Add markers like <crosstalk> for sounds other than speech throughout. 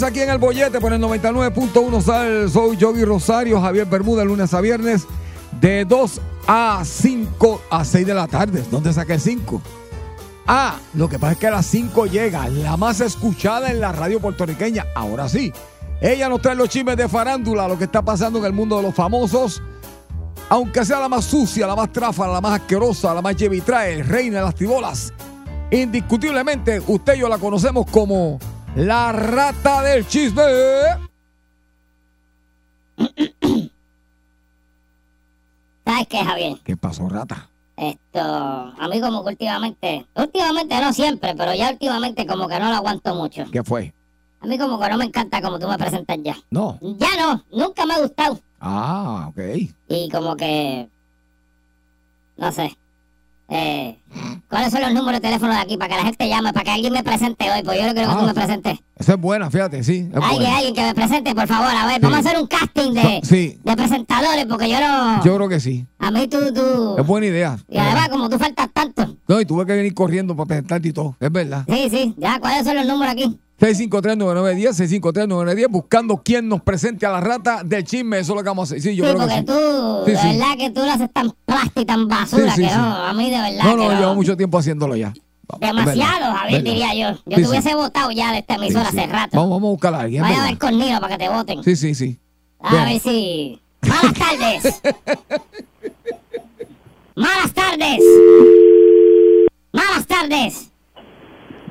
Aquí en el bollete por el 99.1 Sal. Soy Yogi Rosario, Javier Bermuda, lunes a viernes, de 2 a 5 a 6 de la tarde. ¿Dónde saqué el 5? Ah, lo que pasa es que a las 5 llega la más escuchada en la radio puertorriqueña. Ahora sí, ella nos trae los chismes de farándula, lo que está pasando en el mundo de los famosos. Aunque sea la más sucia, la más tráfala, la más asquerosa, la más llevitrae, reina de las tribolas. Indiscutiblemente, usted y yo la conocemos como la rata del chisme. <clears throat> ¿Sabes qué, Javier? ¿Qué pasó, rata? Esto, a mí como que últimamente, últimamente no siempre, pero ya últimamente como que no lo aguanto mucho. ¿Qué fue? A mí como que no me encanta como tú me presentas ya. No. Ya no, nunca me ha gustado. Ah, ok. Y como que, no sé. Eh, ¿Cuáles son los números de teléfono de aquí para que la gente llame, para que alguien me presente hoy? Pues yo no quiero que Ah. tú me presentes. Esa es buena, fíjate, sí. Alguien, buena. alguien que me presente, por favor. A ver, vamos a hacer un casting de, Sí. de presentadores, porque yo no... Yo creo que sí. A mí tú, tú... Es buena idea. Y además, como tú faltas tanto. No, y tuve que venir corriendo para presentarte y todo. Es verdad. Sí, sí, ya, ¿cuáles son los números aquí? 653-9910, 653-9910, buscando quién nos presente a la rata del chisme. Eso es lo que vamos a hacer. Sí, yo sí, creo que porque sí. tú, Sí, de sí. verdad que tú lo haces tan plástico y tan basura que no, a mí de verdad No, no, que llevo mucho tiempo haciéndolo ya. Demasiado, Javier, diría yo. Yo te hubiese votado ya de esta emisora hace rato. Vamos, vamos a buscar a alguien. Vaya a ver con Nilo para que te voten. Sí, sí, sí. A Bien. ver si... Malas tardes. <laughs> Malas tardes. Malas tardes.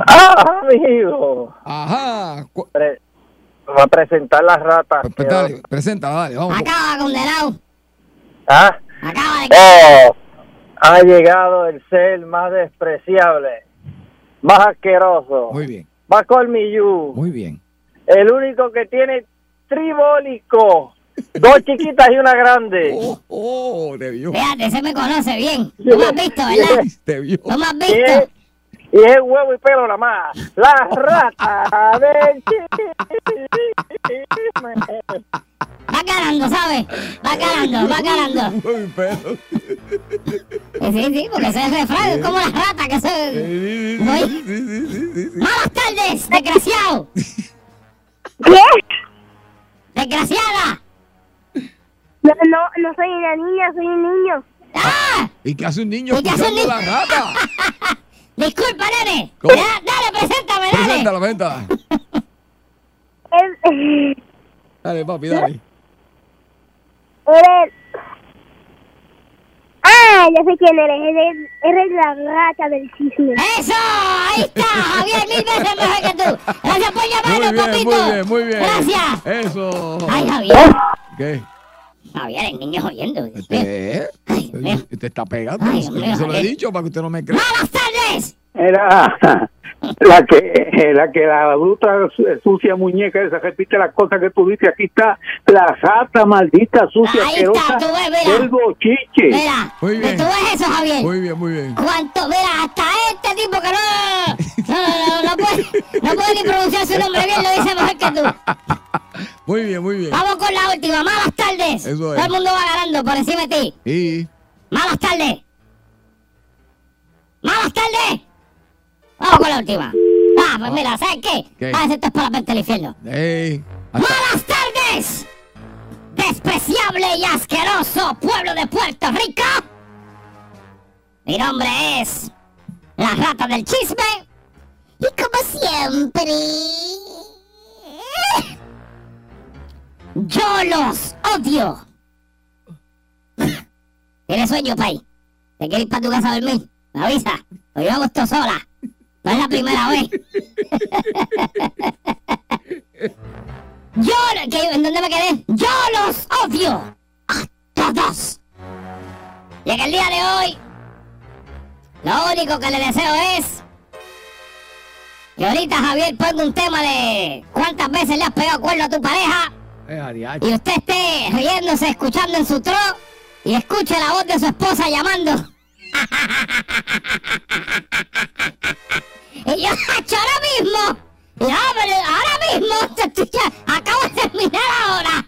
Ah, amigo. Ajá. Pre- va a presentar la rata. Pues, dale, presenta, dale, vamos. Acaba condenado. Ah, Acaba de... oh, ha llegado el ser más despreciable, más asqueroso, Muy bien, más colmillú, muy bien. el único que tiene tribólico, dos <laughs> chiquitas y una grande. Oh, oh, te vio. Fíjate, ese me conoce bien. <laughs> Tú me has visto, ¿verdad? Te vio. Tú me has visto. Y es huevo y pelo nada más. La rata del chisme. Va ganando, ¿sabes? Va ganando, va ganando. Uy, pero- Sí, sí, porque ese es el refrán, es como las ratas que se... Sí, sí, sí, sí, sí, sí, sí. ¡Malas tardes, desgraciado! ¡Desgraciada! No, no, no soy una niña, soy un niño. ¡Ah! ¿Y qué hace un niño ¿Y qué hace un escuchando la niño? rata? <laughs> Disculpa, nene. ¿Cómo? Ya, dale, preséntame, dale. Preséntala, preséntala. <laughs> Él, Dale, papi, dale. eres... Ah, ya sé quién eres. Eres, eres la rata del chisme. ¡Eso! ¡Ahí está! Javier, mil veces mejor que tú. Gracias por llamarnos, papito. muy bien, muy bien. Gracias. Eso. Ay, Javier. ¿Qué? Javier, el niño oyendo. ¿Usted? Ay. Usted está pegando. Ay, Dios mío, se lo he Javier. dicho para que usted no me crea. ¡Malas tardes! Era <laughs> la que la que la bruta su- sucia muñeca esa repite las cosas que tú dices aquí está la rata maldita sucia Ahí está, tú ves, mira. del bochiche Mira, Muy bien. ¿tú ves eso, Javier? Muy bien, muy bien. ¿Cuánto? Mira, hasta este tipo que no, no, no, no puede, no puede ni pronunciar su nombre bien, lo dice mejor que tú. Muy bien, muy bien. Vamos con la última. Malas tardes. Eso es. Todo el mundo va ganando por encima de ti. Y Malas tardes. Malas tardes. Vamos con la última. Ah, pues mira, ¿sabes qué? ¿Qué? Ah, esto es para la mente del infierno. Buenas tardes, despreciable y asqueroso pueblo de Puerto Rico. Mi nombre es la rata del chisme y como siempre, yo los odio. ¿Tienes sueño, Pay? ¿Te quieres ir para tu casa a dormir? Me avisa. Yo hago esto sola. No es la primera vez. Yo, ¿qué- ¿en dónde me quedé? Yo los odio a todos. Y en el día de hoy, lo único que le deseo es que ahorita Javier ponga un tema de cuántas veces le has pegado cuerno a tu pareja. Y usted esté riéndose, escuchando en su tro y escuche la voz de su esposa llamando. <laughs> y yo, "Hacho, ahora mismo, ya, pero ahora mismo, te estoy ya- acabo de terminar ahora.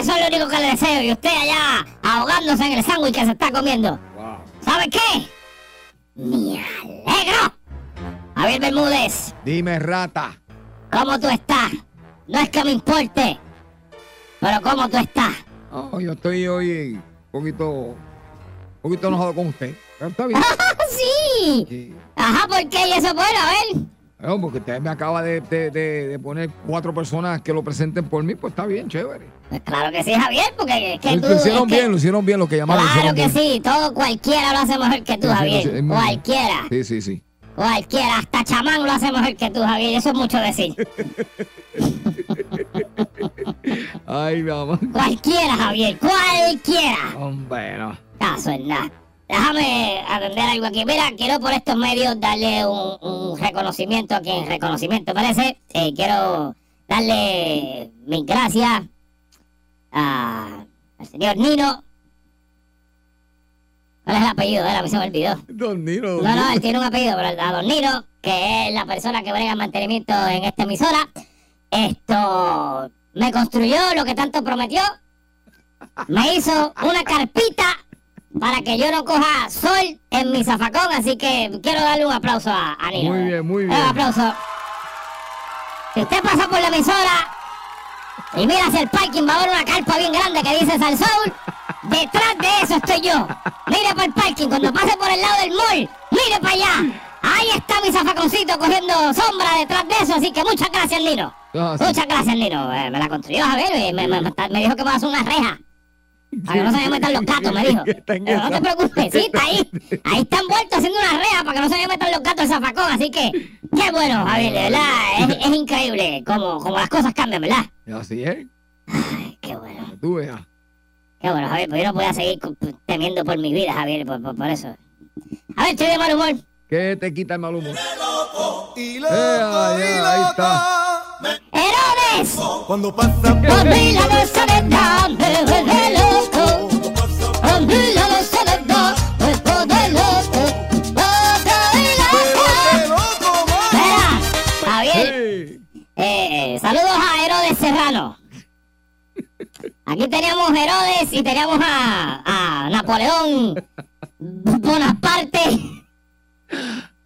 Eso es lo único que le deseo y usted allá ahogándose en el sándwich que se está comiendo. Wow. ¿Sabe qué? Me alegro. Javier Bermúdez, Dime, rata. ¿cómo tú estás? No es que me importe, pero ¿cómo tú estás? Oh, yo estoy hoy un poquito, un poquito enojado con usted. Pero está bien. <laughs> ¡Ah, sí! Sí. Ajá, ¿por qué? ¿Y eso bueno? A ver. No, porque usted me acaba de, de- de- de poner cuatro personas que lo presenten por mí, pues está bien, chévere. Pues claro que sí, Javier, porque es que Lo, tú... lo hicieron es que- bien, lo hicieron bien lo que llamaron. Claro que bien. sí, todo cualquiera lo hace mejor que tú, Sí, Javier. sí, bien. Cualquiera, Sí, sí, sí. cualquiera, hasta chamán lo hace mejor que tú, Javier. Eso es mucho decir. <laughs> Ay, mamá. Cualquiera, Javier, cualquiera. Hombre, no. Caso en nada. Déjame atender algo aquí. Mira, quiero por estos medios darle un, un reconocimiento a quien reconocimiento merece. Eh, quiero darle mis gracias a- al señor Nino. ¿Cuál es el apellido? Era, a mí se me olvidó. Don Nino. don No, no, él tiene un apellido, pero a Don Nino, que es la persona que brega el mantenimiento en esta emisora, esto me construyó lo que tanto prometió. Me hizo una carpita para que yo no coja sol en mi zafacón, así que quiero darle un aplauso a, a Nino. Muy bien, muy Un bien. aplauso. Si usted pasa por la emisora y mira hacia el parking, va a haber una carpa bien grande que dice Salsoul. Detrás de eso estoy yo. Mire para el parking, cuando pase por el lado del mall, mire para allá. Ahí está mi zafaconcito cogiendo sombra detrás de eso, así que muchas gracias, Nino. Sí. Muchas gracias, Nino. Eh, me la construyó Javier y me, me- me- me dijo que me va a hacer una reja. Para que no se me metan los gatos, me dijo. <laughs> Pero no te preocupes, sí, está ahí. Ahí está envuelto haciendo una reja para que no se me metan los gatos el zafacón. Así que, qué bueno, Javier, de verdad. Es, es increíble cómo, cómo las cosas cambian, ¿verdad? Y Así es. Ay, qué bueno. que Tú veas. Qué bueno, Javier, pues yo no podía seguir cu- temiendo por mi vida, Javier, por, por, por eso. A ver, estoy de mal humor. ¿Qué te quita el mal humor? Eh, ahí, ahí está. ¡Herodes! Cuando pasa Por la de soledad me vuelve loco. Por mí la de soledad me pone loco. Javier, eh, saludos a Herodes Serrano. Aquí teníamos Herodes y teníamos a, a Napoleón Bonaparte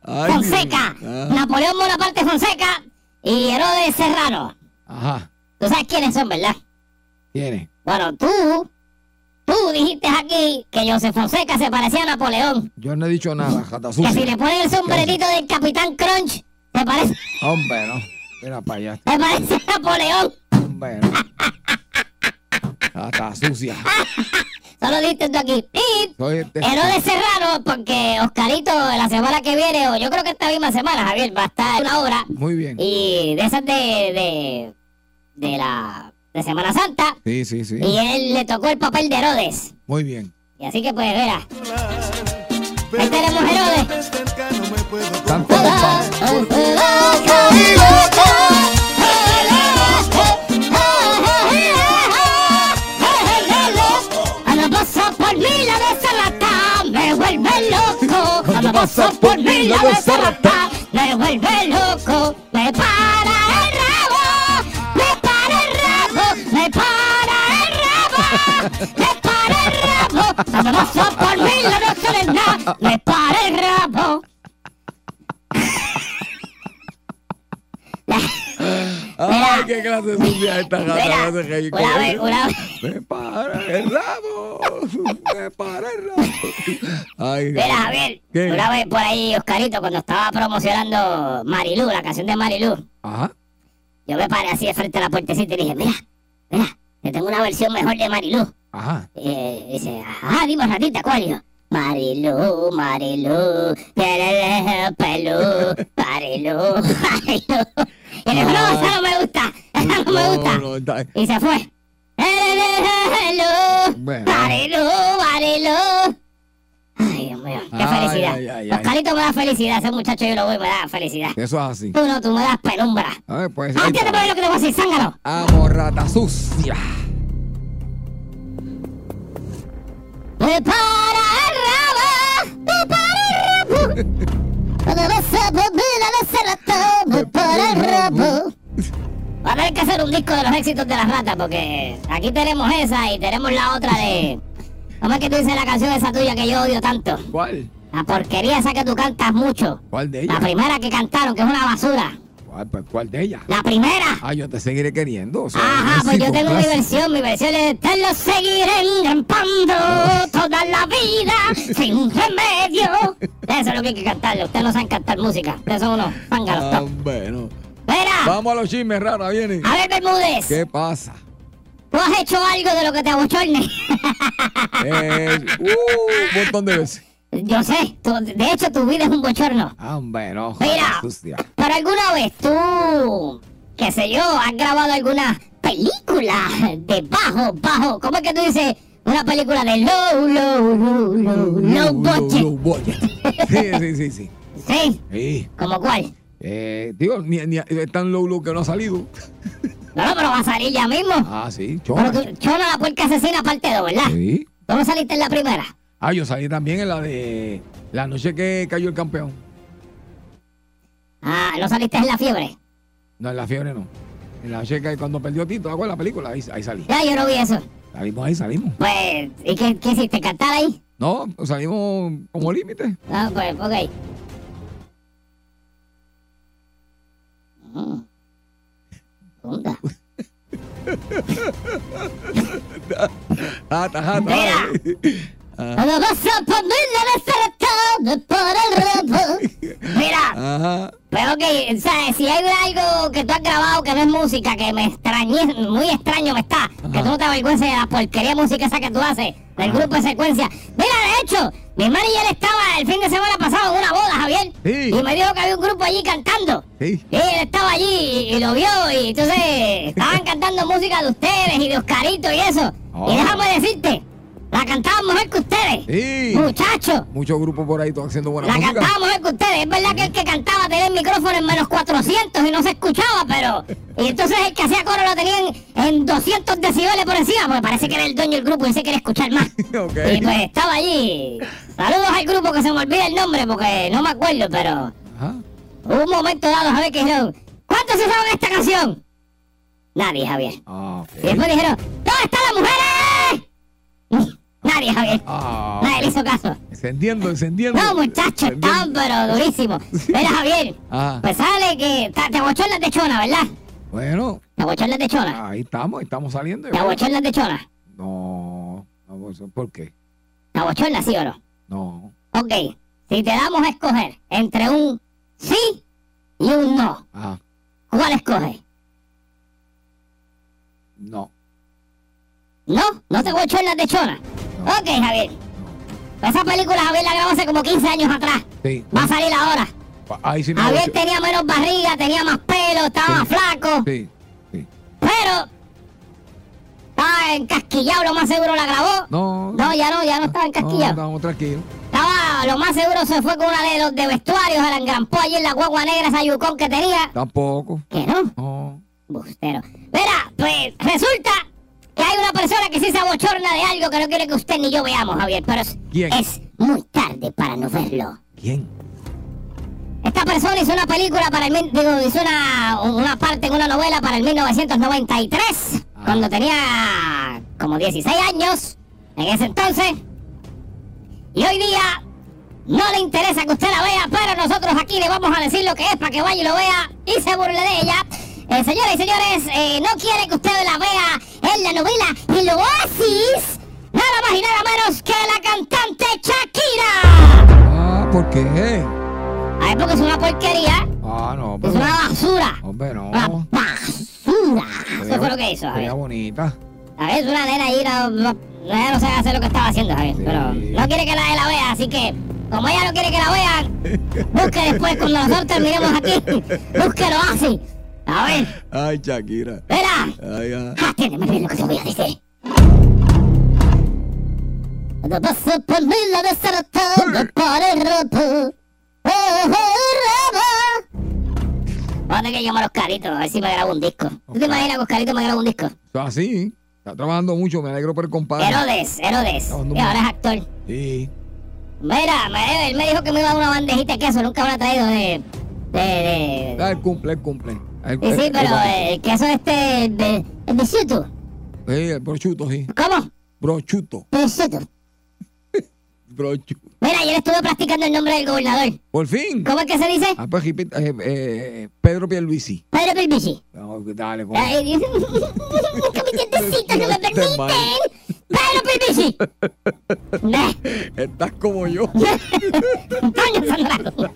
Ay, Fonseca. ah, Napoleón Bonaparte Fonseca y Herodes Serrano. Ajá. Tú sabes quiénes son, ¿verdad? Tiene. Bueno, tú, tú dijiste aquí que José Fonseca se parecía a Napoleón. Yo no he dicho nada, jata Que si le sucia. ponen el sombrerito del Capitán Crunch, te parece, Hombre, no. Mira para allá. te parece a Napoleón. Hombre, no. Jata sucia. <laughs> Solo dijiste tú aquí. Este- Herodes Serrano, porque Oscarito la semana que viene, o yo creo que esta misma semana, Javier, va a estar una obra. Muy bien. Y de esas de, de, de la de Semana Santa. Sí, sí, sí. Y él le tocó el papel de Herodes. Muy bien. Y así que pues, mira. Ahí tenemos Herodes. Tanto loco. Cuando pasa por mí la desarrata me vuelve loco. Me para el rabo, me para el rabo, me para el rabo, me para el rabo. Cuando pasa por mí la desarrata me para Ay, qué clase sucia esta gata. Una vez, una vez. Me para el rabo. Me para el rabo. Ay, Mira, Javier, ¿Qué? una vez por ahí, Oscarito, cuando estaba promocionando Marilú, la canción de Marilú, Ajá. yo me paré así de frente a la puertecita y dije, mira, mira, te tengo una versión mejor de Marilú. Ajá. Eh, dice, ah, dime ratita, ¿cuál? Y yo, Marilú, Marilú, tiene pelú, Marilú, <laughs> Marilú. Y él dijo, no, esa no me gusta, esa no me gusta. No, no, está- Y se fue. Bueno. Marilú. Ay, Dios mío, qué Ay, felicidad. ay, ay, ay. Oscarito me da felicidad, ese muchacho yo lo voy, me da felicidad. Eso es así. Tú no, tú me das penumbra. A ver, pues. Ah, por lo que te voy a decir, zángano. Amo rata sucia. Me para el rabo, me para el rabo. <laughs> Va a tener que hacer un disco de los éxitos de las ratas, porque aquí tenemos esa y tenemos la otra de. ¿Cómo es que tú dices la canción esa tuya que yo odio tanto? ¿Cuál? La porquería esa que tú cantas mucho. ¿Cuál de La ellas? primera que cantaron, que es una basura. ¿Cuál, pues, ¿Cuál de ellas? La primera. Ah, yo te seguiré queriendo. o sea, Ajá, pues yo tengo mi versión, mi versión es Te lo seguiré engrampando <laughs> toda la vida sin remedio. <laughs> Eso es lo que hay que cantarle. Ustedes no saben cantar música. Ustedes son unos zánganos Ah, top. bueno. Mira, Vamos a los chismes, rara, viene. a ver, Bermúdez. ¿Qué pasa? ¿Tú has hecho algo de lo que te abochorne? <laughs> Eh, uh, un montón de veces. Yo sé, tú- de hecho tu vida es un bochorno. Ah, bueno, Mira. rata sucia. Pero alguna vez tú, qué sé yo, has grabado alguna película de bajo, bajo, ¿cómo es que tú dices? Una película de low, low, low, low, low budget. Low budget. <laughs> Sí, sí, sí, sí. Sí, Sí. ¿como cuál? Eh, digo, ni, ni, es tan low low que no ha salido. No, no, pero va a salir ya mismo. Ah, sí, Pero chona. tú, Chona la puerca asesina parte 2, ¿verdad? Sí. ¿Tú no saliste en la primera? Ah, yo salí también en la de la noche que cayó el campeón. Ah, ¿no saliste en la fiebre? No, en la fiebre no. En la noche que cuando perdió Tito, ¿te acuerdas la película? Ahí, ahí salí. Ya, yo no vi eso. Salimos ahí, salimos. Pues, ¿y qué, qué hiciste? ¿Cantar ahí? No, salimos como límite. Ah, pues, ok. Mm. Onda. <laughs> Jata, jata. Mira. Ah, Cuando vas a ponerle de para el. <laughs> Mira, Ajá. pero ok, ¿sabes? Si hay algo que tú has grabado que no es música, que me extrañé, muy extraño me está, que tú no te avergüences de la porquería música esa que tú haces, del grupo de secuencia. Mira, de hecho, mi manager estaba el fin de semana pasado en una boda, Javier, Sí. y me dijo que había un grupo allí cantando. Sí. Y él estaba allí y, y lo vio y entonces estaban <laughs> cantando música de ustedes y de Oscarito y eso. Oh. Y déjame decirte, la cantaban mejor que ustedes. Sí. Muchachos, Muchos grupos por ahí todos haciendo buena la música. cantaba mejor que ustedes. Es verdad que el que cantaba tenía el micrófono en menos 400 y no se escuchaba, pero... Y entonces el que hacía coro lo tenían en 200 decibeles por encima, porque parece que era el dueño del grupo y se quería escuchar más. <laughs> Y pues estaba allí. Saludos al grupo que se me olvida el nombre porque no me acuerdo, pero... Ajá. Hubo un momento dado, Javier, que dijeron, ¿cuántos se saben esta canción? Nadie, Javier. Ah, ok. Y después dijeron, ¿dónde están las mujeres? <laughs> Nadie, Javier. Ah, Nadie le hizo caso. encendiendo, encendiendo. No, muchachos, estaban pero durísimos. Mira, Javier, Ah, pues sale que te abochornas de chona, ¿verdad? bueno, Te abochornas de chona. ahí estamos, estamos saliendo. Te abochornas de chona. No, no, ¿por qué? Te abochornas, ¿sí o no? No. Ok, si te damos a escoger entre un sí y un no, Ah, ¿cuál escoges? no. ¿No? ¿No te abochornas de chona? Ok, Javier. Esa película Javier la grabó hace como 15 años atrás. Sí. Va a salir ahora. Pa- Ahí sí me Javier tenía menos barriga, tenía más pelo, estaba Sí. más flaco. Sí, sí. Pero estaba encasquillado, lo más seguro la grabó. No. No, ya no, ya no estaba No, encasquillado. estamos tranquilos. Estaba, lo más seguro se fue con una de los de vestuarios, se la engrampó allí en la guagua negra, esa yucón que tenía. Tampoco. Que no, No. bustero. Mira, pues resulta que hay una persona que sí se abochorna de algo que no quiere que usted ni yo veamos, Javier. Pero es, ¿Quién? es muy tarde para no verlo. ¿Quién? Esta persona hizo una película para el... Digo, hizo una, una parte en una novela para el 1993, Ah. cuando tenía como 16 años, en ese entonces. Y hoy día no le interesa que usted la vea, pero nosotros aquí le vamos a decir lo que es para que vaya y lo vea y se burle de ella. Eh, señores y señores, eh, no quiere que usted la vea en la novela El Oasis. Nada más y nada menos que la cantante Shakira. Ah, ¿por qué? A ver, porque es una porquería. Ah, no, Es pero. una basura. Hombre, no. Una basura. Eso fue lo que hizo, Javier. bonita. A ver, es una nena ahí, no, no, no sabe hacer lo que estaba haciendo, Javier. Pero no quiere que nadie la vea, así que, como ella no quiere que la vean, busque después, cuando nosotros terminemos aquí, <laughs> búsquelo así. A ver, Ay, Shakira. mira. Ay, ay. Atiéndeme bien lo que te voy a decir. Cuando paso por mí la desatada para el rato. Voy a tener que llamar a Oscarito a ver si me grabo un disco. ¿Tú te imaginas que Oscarito me graba un disco? Así. Está trabajando mucho, me alegro por el compadre. Herodes, Herodes. Y ahora es actor. Sí. Mira, me- él me dijo que me iba a dar una bandejita de queso, nunca me la ha traído de. de. de. Ah, el cumple, el cumple. El, Sí, sí, el- pero el- el queso este. de. el. Sí, el brochuto, sí. ¿Cómo? Brochuto. El Chuto. <laughs> Brochuto. Mira, ayer estuve practicando el nombre del gobernador. Por fin. ¿Cómo es que se dice? Ah, pues, eh, eh, Pedro Pierluisi. Pedro Pelvici. No, dale, con- Ay, que <laughs> me Este mal. permiten. Pedro Pelvici. Nah, <laughs> Estás como yo. Antonio Sandrago.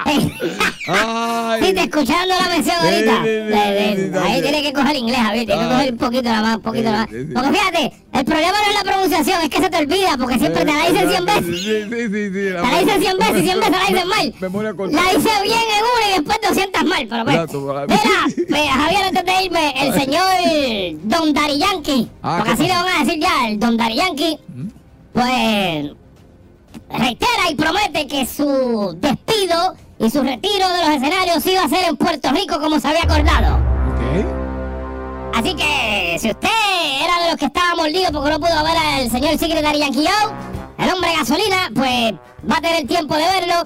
Eh, Ay. Sí, te escucharon la mención ahorita. Ahí tiene que coger inglés, Javier. Tiene que coger un poquito nada más, un poquito nada más. Porque fíjate, el problema no es la pronunciación, es que se te olvida, porque siempre te la dicen 100 veces. Sí, sí, sí. sí Te la dicen 100 veces y 100 veces la dicen mal. Memoria corta. La dice bien en una y después 200 mal. Pero para- mira, pues, Javier, antes de irme, el señor Don Dari Yankee, Ah, porque ¿qué así le van a decir ya, el Don Dari Yankee, pues reitera y promete que su despido y su retiro de los escenarios iba a ser en Puerto Rico como se había acordado. Así que si usted era de los que estaba mordido porque no pudo ver al señor Secretary Yankee Joe, el hombre gasolina, pues va a tener tiempo de verlo.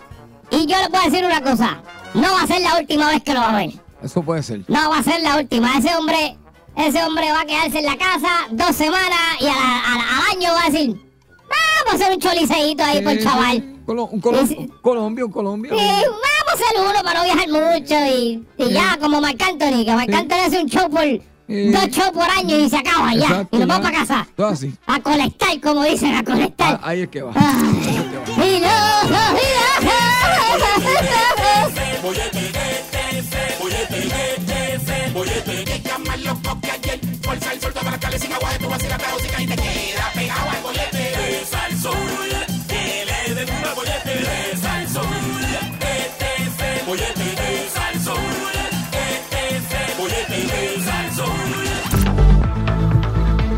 Y yo le puedo decir una cosa, no va a ser la última vez que lo va a ver. Eso puede ser. No va a ser la última. Ese hombre, ese hombre va a quedarse en la casa dos semanas y a la- a la- al año va a decir, vamos a hacer un choliceíto ahí por el chaval. Colo- un colo- un Colombia, un Colombia. Sí, vamos a hacer uno para no viajar mucho y, y ya, como Marc Anthony, que Marc. Anthony hace un show por, dos shows por año y se acaba ya. Exacto, y nos ya. vamos para casa. Todo así. A colectar, como dicen, a colectar. Ah, ahí es que va. Ay, Ahí es que va.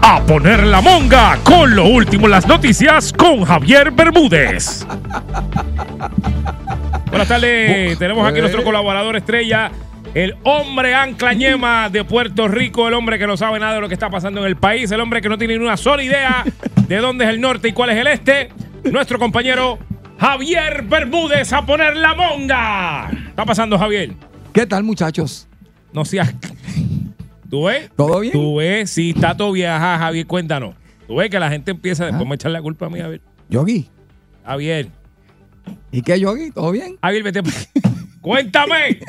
A poner la monga con lo último las noticias con Javier Bermúdez. Buenas tardes, tenemos aquí eh. nuestro colaborador estrella, el hombre ancla ñema de Puerto Rico, el hombre que no sabe nada de lo que está pasando en el país, el hombre que no tiene ni una sola idea de dónde es el norte y cuál es el este, nuestro compañero Javier Bermúdez a poner la monga. ¿Qué está pasando, Javier? ¿Qué tal, muchachos? No seas. ¿Tú ves? ¿Todo bien? Tú ves, sí, está todo bien. Ajá, Javier, cuéntanos. Tú ves que la gente empieza, después Ah. me echar la culpa a mí, Javier. Yogi. Javier, ¿Y qué, Yogi? ¿Todo bien? Javier, vete. <laughs> Cuéntame.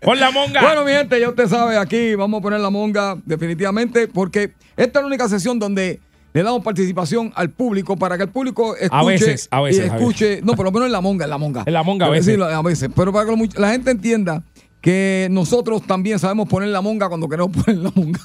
Pon la monga. Bueno, mi gente, ya usted sabe, aquí vamos a poner la monga definitivamente, porque esta es la única sesión donde le damos participación al público para que el público escuche. veces, a veces, y escuche, no, por lo menos en la monga, en la monga. En la monga, a veces. sí, a veces. Pero para que la gente entienda que nosotros también sabemos poner la monga cuando queremos <laughs> poner la monga.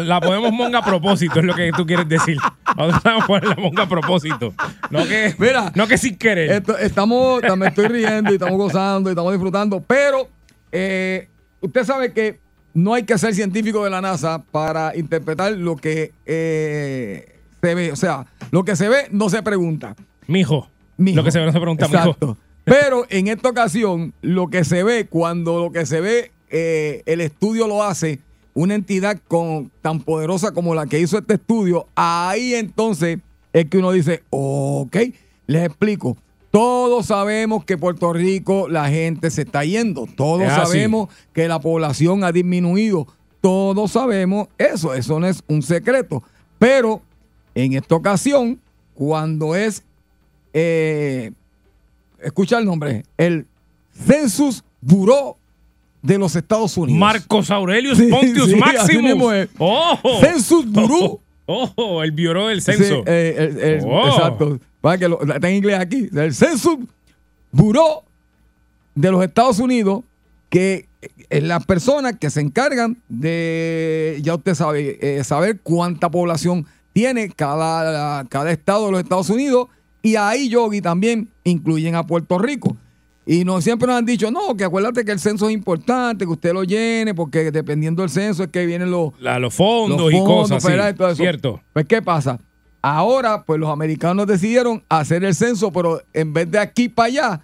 La ponemos monga a propósito, es lo que tú quieres decir. Nosotros a poner la monga a propósito. No que, Mira, no que sin querer. Esto- estamos, también estoy riendo y estamos gozando y estamos disfrutando, pero eh, usted sabe que no hay que ser científico de la NASA para interpretar lo que eh, se ve. O sea, lo que se ve no se pregunta. Mijo. Mijo. Lo que se ve no se pregunta, Exacto. mijo. Pero en esta ocasión, lo que se ve, cuando lo que se ve, eh, el estudio lo hace, una entidad con, tan poderosa como la que hizo este estudio, ahí entonces es que uno dice, ok, les explico. Todos sabemos que Puerto Rico la gente se está yendo. Todos Es sabemos que la población ha disminuido. Todos sabemos eso. Eso no es un secreto. Pero en esta ocasión, cuando es eh, escucha el nombre, el Census Bureau de los Estados Unidos. Marcos Aurelius Sí, Pontius sí, Maximus. ¡Ojo! Census Bureau. <laughs> ¡Ojo! El Bureau del Sí, Censo. eh, el- el- Oh. Exacto. Para que lo- está en inglés aquí. El Census Bureau de los Estados Unidos, que es las personas que se encargan de, ya usted sabe, eh, saber cuánta población tiene cada, cada estado de los Estados Unidos. Y ahí, Yogi, también incluyen a Puerto Rico. Y no siempre nos han dicho, no, que acuérdate que el censo es importante, que usted lo llene, porque dependiendo del censo es que vienen los, La- los fondos los y cosas. sí. federales y todo eso. Cierto. Pues, ¿qué pasa? Ahora, pues los americanos decidieron hacer el censo, pero en vez de aquí para allá,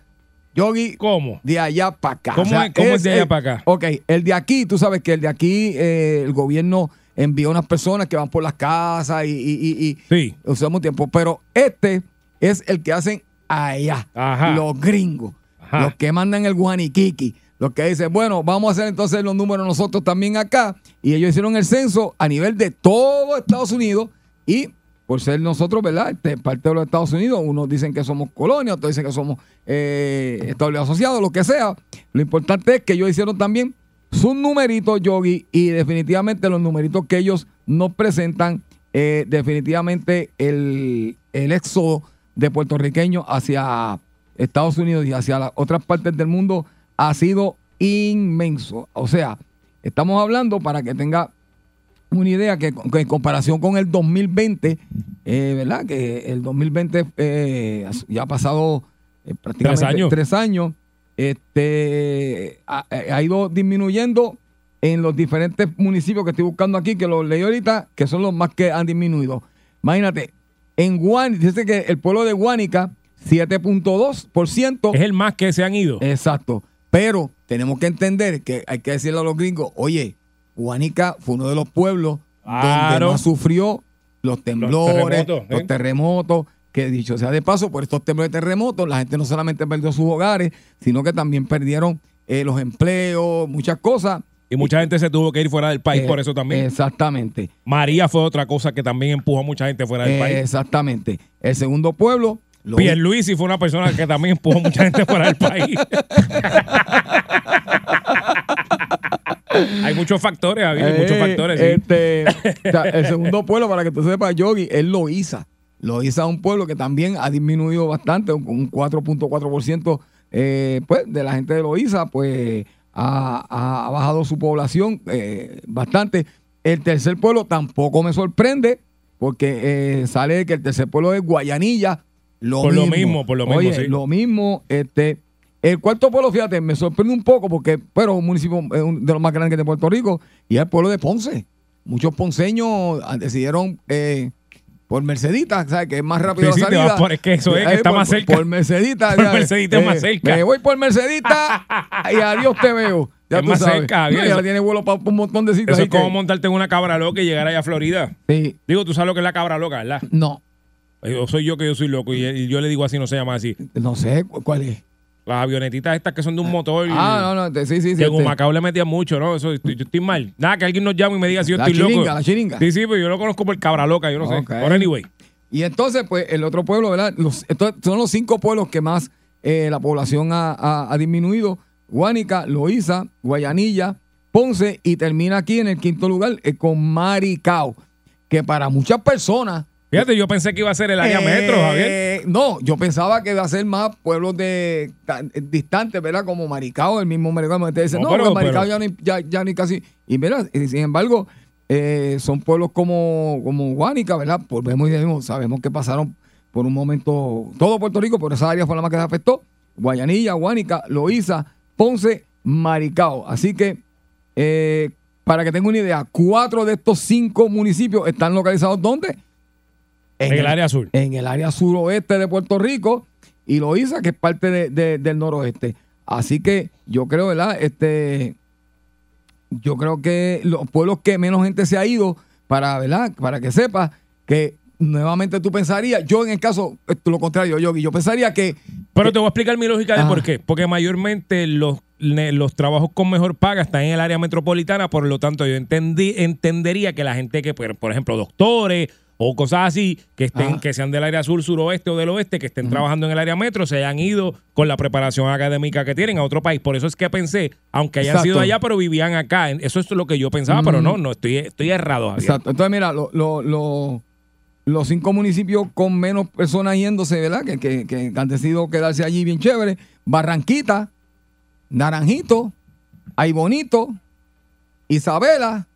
Yogi, ¿Cómo? de allá para acá. ¿Cómo es- cómo es de allá el- pa' acá? Ok, el de aquí, tú sabes que el de aquí, eh, el gobierno envió unas personas que van por las casas y, y, y, y Sí. usamos tiempo, pero este es el que hacen allá, Ajá. los gringos, Ajá. los que mandan el guaniquiqui, los que dicen, bueno, vamos a hacer entonces los números nosotros también acá, y ellos hicieron el censo a nivel de todo Estados Unidos y por ser nosotros, ¿verdad? Este, parte de los Estados Unidos, unos dicen que somos colonia, otros dicen que somos eh, Estados Unidos asociados, lo que sea. Lo importante es que ellos hicieron también sus numeritos, Yogi, y definitivamente los numeritos que ellos nos presentan, eh, definitivamente el, el éxodo de puertorriqueños hacia Estados Unidos y hacia las otras partes del mundo ha sido inmenso. O sea, estamos hablando para que tenga una idea que, que en comparación con el 2020, eh, ¿verdad? Que el 2020 eh, ya ha pasado eh, prácticamente Tres años. tres años, este, ha, ha ido disminuyendo en los diferentes municipios que estoy buscando aquí, que los leí ahorita, que son los más que han disminuido. Imagínate, en Guánica, dice que el pueblo de Guánica, 7.2%. Es el más que se han ido. Exacto. Pero tenemos que entender que hay que decirle a los gringos, oye, Guánica fue uno de los pueblos donde más sufrió los temblores, los terremotos, terremotos, ¿eh? que dicho sea de paso, por estos temblores y terremotos, la gente no solamente perdió sus hogares, sino que también perdieron eh, los empleos, muchas cosas. Y mucha gente se tuvo que ir fuera del país Eh, por eso también. Exactamente. María fue otra cosa que también empujó a mucha gente fuera del Eh, país. Exactamente. El segundo pueblo. lo- Pierluisi fue una persona que también empujó a mucha gente fuera del país. <laughs> Hay muchos factores, Javier, Eh, muchos factores. sí. este, el segundo pueblo, para que tú sepas, Yogi, es Loíza. Loíza es un pueblo que también ha disminuido bastante, un, un 4.4% eh, pues, de la gente de Loíza, pues ha, bajado su población eh, bastante. El tercer pueblo tampoco me sorprende, porque eh, sale que el tercer pueblo es Guayanilla. Lo Por lo mismo. mismo, por lo mismo, Oye, sí. Lo mismo, este. El cuarto pueblo, fíjate, me sorprende un poco porque, pero un municipio eh, de los más grandes de Puerto Rico y es el pueblo de Ponce. Muchos ponceños ah, decidieron eh, por Mercedita, ¿sabes? Que es más rápido Sí, la sí, te salida. vas por- es que eso es, que Eh, está por- más cerca. Por Mercedita. Por. Mercedita es más cerca. Me voy por Mercedita y adiós te veo. Ya Es tú más sabes. cerca, No, ya tiene vuelo para un montón de sitios. Eso es como que- montarte en una cabra loca y llegar allá a Florida. Sí. Digo, tú sabes lo que es la cabra loca, ¿verdad? No, Yo soy yo que yo soy loco y, y yo le digo así, no se llama así. no sé cu- cuál es. Las avionetitas estas que son de un motor. Ah, no, no, te- sí, sí, sí. Que en este. Humacao le metía mucho, ¿no? Eso, yo estoy mal. Nada, que alguien nos llame y me diga si yo La estoy chiringa, loco. la chiringa. Sí, sí, pero yo lo conozco por cabra loca, yo no Ok. sé. Pero anyway. Y entonces, pues, el otro pueblo, ¿verdad? Los, estos son los cinco pueblos que más eh, la población ha, ha- ha disminuido. Guánica, Loíza, Guayanilla, Ponce y termina aquí en el quinto lugar eh, con Maricao, que para muchas personas... Fíjate, yo pensé que iba a ser el área eh, metro, Javier. No, yo pensaba que iba a ser más pueblos de tan- eh, distantes, ¿verdad? Como Maricao, el mismo Maricao. Ustedes dicen, No, no, pero- Maricao pero- ya, ni, ya, ya ni casi... Y mira, y sin embargo, eh, son pueblos como, como Guánica, ¿verdad? Volvemos y decimos, sabemos que pasaron por un momento todo Puerto Rico, pero esa área fue la más que se afectó. Guayanilla, Guánica, Loíza, Ponce, Maricao. Así que, eh, para que tenga una idea, cuatro de estos cinco municipios están localizados ¿dónde? En el área sur. En el área suroeste de Puerto Rico y Loíza, que es parte de- de- del noroeste. Así que yo creo, ¿verdad? Este, yo creo que los pueblos que menos gente se ha ido, para, ¿verdad? Para que sepas que nuevamente tú pensarías, yo en el caso, esto, lo contrario, yo, yo pensaría que Pero te voy a explicar mi lógica de Ajá. por qué. Porque mayormente los, los trabajos con mejor paga están en el área metropolitana, por lo tanto yo entendí, entendería que la gente que, por ejemplo, doctores o cosas así, que estén, que sean del área sur, suroeste o del oeste, que estén trabajando en el área metro, se hayan ido con la preparación académica que tienen a otro país. Por eso es que pensé, aunque hayan Exacto. sido allá, pero vivían acá. Eso es lo que yo pensaba, pero no, no, estoy, estoy errado, Javier. Exacto. Entonces, mira, lo- lo- lo- los cinco municipios con menos personas yéndose, ¿verdad? Que, que- que han decidido quedarse allí bien chévere. Barranquita, Naranjito, Ay Bonito, Isabela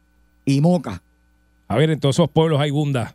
y Moca. Javier, en todos esos pueblos hay bunda,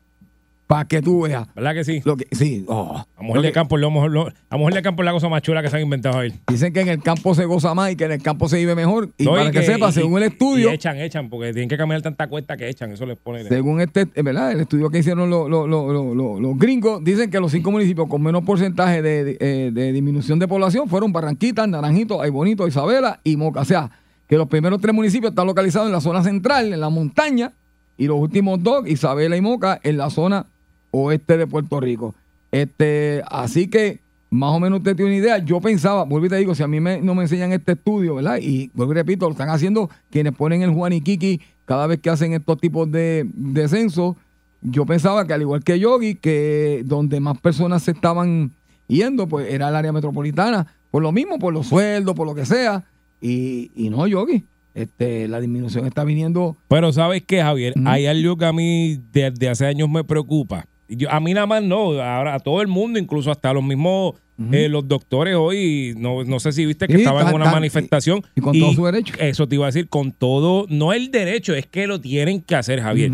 Para que tú veas. ¿verdad que sí? Lo que, sí, oh. A mujer de campo, lo, lo- a mujer de campo es la cosa más chula que se han inventado, Javier. Dicen que en el campo se goza más y que en el campo se vive mejor. Y No, para que, sepa, y- según el estudio, Y echan, echan, porque tienen que caminar tanta cuesta que echan, eso les pone. según este, eh, ¿verdad? El estudio que hicieron los, los- los- los- gringos, dicen que los cinco municipios con menos porcentaje de, de, eh, de disminución de población fueron Barranquita, Naranjito, Ay Bonito, Isabela y Moca. O sea, que los primeros tres municipios están localizados en la zona central, en la montaña, y los últimos dos, Isabela y Moca, en la zona oeste de Puerto Rico. Este, así que más o menos usted tiene una idea. Yo pensaba, vuelvo y te digo, si a mí me- no me enseñan este estudio, ¿verdad? Y vuelvo y repito, lo están haciendo quienes ponen el Juan y Kiki cada vez que hacen estos tipos de, de censos. Yo pensaba que al igual que Yogi, que donde más personas se estaban yendo, pues era el área metropolitana. Por lo mismo, por los sueldos, por lo que sea. Y, y no, Yogi. Este, la disminución está viniendo. Pero ¿sabes qué, Javier? Hay algo que a mí desde hace años me preocupa. Yo- a mí nada más no, ahora a todo el mundo, incluso hasta los mismos, eh, los doctores hoy, no, no sé si viste que Sí, estaban en una manifestación. y con todo su derecho. Eso te iba a decir, con todo, no el derecho, es que lo tienen que hacer, Javier.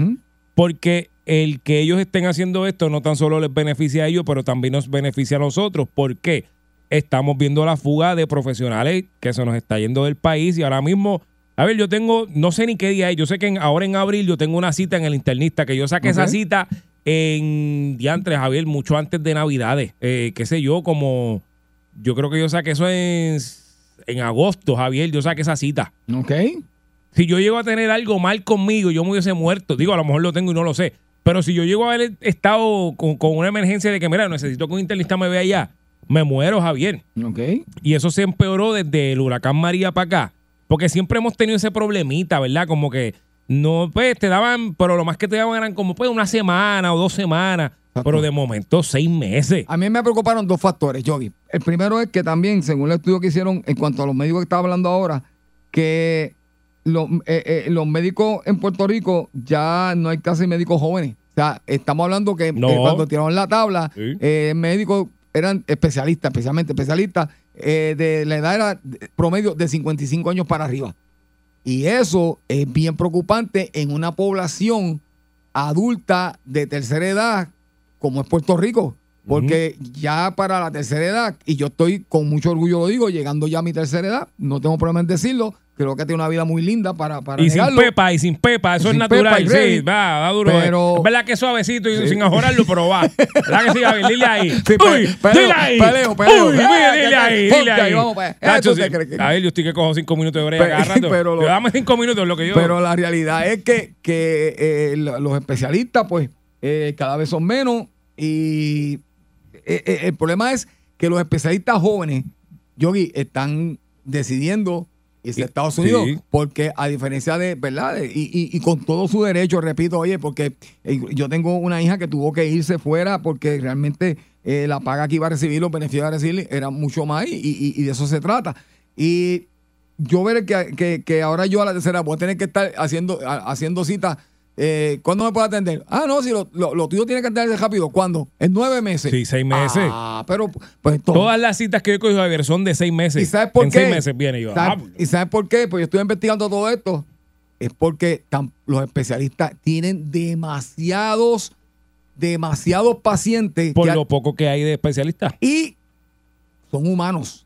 Porque el que ellos estén haciendo esto no tan solo les beneficia a ellos, pero también nos beneficia a nosotros. ¿Por qué? Estamos viendo la fuga de profesionales que se nos está yendo del país y ahora mismo, a ver, yo tengo, no sé ni qué día es, yo sé que en- ahora en abril yo tengo una cita en el internista, que yo saqué esa cita en diantres, Javier, mucho antes de Navidades, eh, qué sé yo, como, yo creo que yo saqué eso en, en agosto, Javier, yo saqué esa cita. ¿Ok? Si yo llego a tener algo mal conmigo, yo me hubiese muerto. Digo, a lo mejor lo tengo y no lo sé. Pero si yo llego a haber estado con, con una emergencia de que, mira, necesito que un internista me vea allá, me muero, Javier. ¿Ok? Y eso se empeoró desde el huracán María para acá. Porque siempre hemos tenido ese problemita, ¿verdad? Como que no, pues te daban, pero lo más que te daban eran como pues una semana o dos semanas. Pero de momento seis meses. A mí me preocuparon dos factores, Yogi. El primero es que también, según el estudio que hicieron en cuanto a los médicos que estaba hablando ahora, que los, eh, eh, los médicos en Puerto Rico ya no hay casi médicos jóvenes. O sea, estamos hablando que, No. que cuando tiraron la tabla, Sí. eh, médicos eran especialistas, especialmente especialistas, eh, de la edad era promedio de 55 años para arriba. Y eso es bien preocupante en una población adulta de tercera edad como es Puerto Rico. Porque ya para la tercera edad, y yo estoy con mucho orgullo lo digo, llegando ya a mi tercera edad, no tengo problema en decirlo, creo que tiene una vida muy linda para, para Y sin pepa, y sin pepa, eso Sin es natural. Sí, va, va duro. Pero- es verdad que es suavecito y sin ajorarlo, pero va. <laughs> ¿Verdad que sí, Javier? Dile ahí. Sí, Uy, peleo, dile ahí. peleo, peleo. Uy, Eh, mira, dile ahí, dile ahí, vamos, pues. Nacho, ¿Tú qué sí. crees que- A ver, yo estoy que cojo cinco minutos de Pero- agarrando. <laughs> pero lo- Pero dame cinco minutos lo que yo... Pero la realidad es que, que eh, lo- los especialistas, pues, eh, cada vez son menos. Y eh, eh, el problema es que los especialistas jóvenes, Yogi, están decidiendo irse a Estados Unidos. Sí. Porque a diferencia de, ¿verdad? De- Y, y- y con todo su derecho, repito, oye, porque eh, yo tengo una hija que tuvo que irse fuera porque realmente eh, la paga que iba a recibir, los beneficios que iba a recibir, era mucho más y, y- y de eso se trata. Y yo veré que, que, que ahora yo a la tercera voy a tener que estar haciendo, haciendo citas. Eh, ¿Cuándo me puedo atender? Ah, no, si lo, lo, lo tuyo tiene que atenderse rápido. ¿Cuándo? En nueve meses. Sí, seis meses. Ah, pero pues todo. Todas las citas que yo he cogido, Javier, son de seis meses. ¿Y sabes por en qué? seis meses viene yo. ¿Sabes- ah, ¿Y sabes por qué? Pues yo estoy investigando todo esto. Es porque los especialistas tienen demasiados, demasiados pacientes por lo poco que hay de especialistas. y son humanos.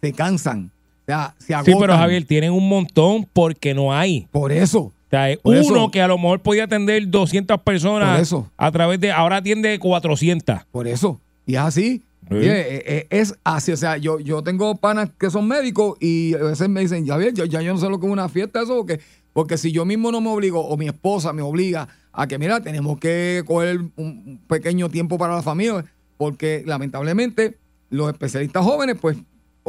Se cansan. O sea, se Sí, pero Javier, tienen un montón porque no hay. Por eso. Sea, uno eso. que a lo mejor podía atender 200 personas eso. a través de, ahora atiende 400. Por eso. Y es así. Sí. Eh, eh, es así. O sea, yo, yo tengo panas que son médicos y a veces me dicen, ya ves, yo, ya yo no sé lo que es una fiesta eso, porque, porque si yo mismo no me obligo o mi esposa me obliga a que, mira, tenemos que coger un pequeño tiempo para la familia, porque lamentablemente los especialistas jóvenes, pues,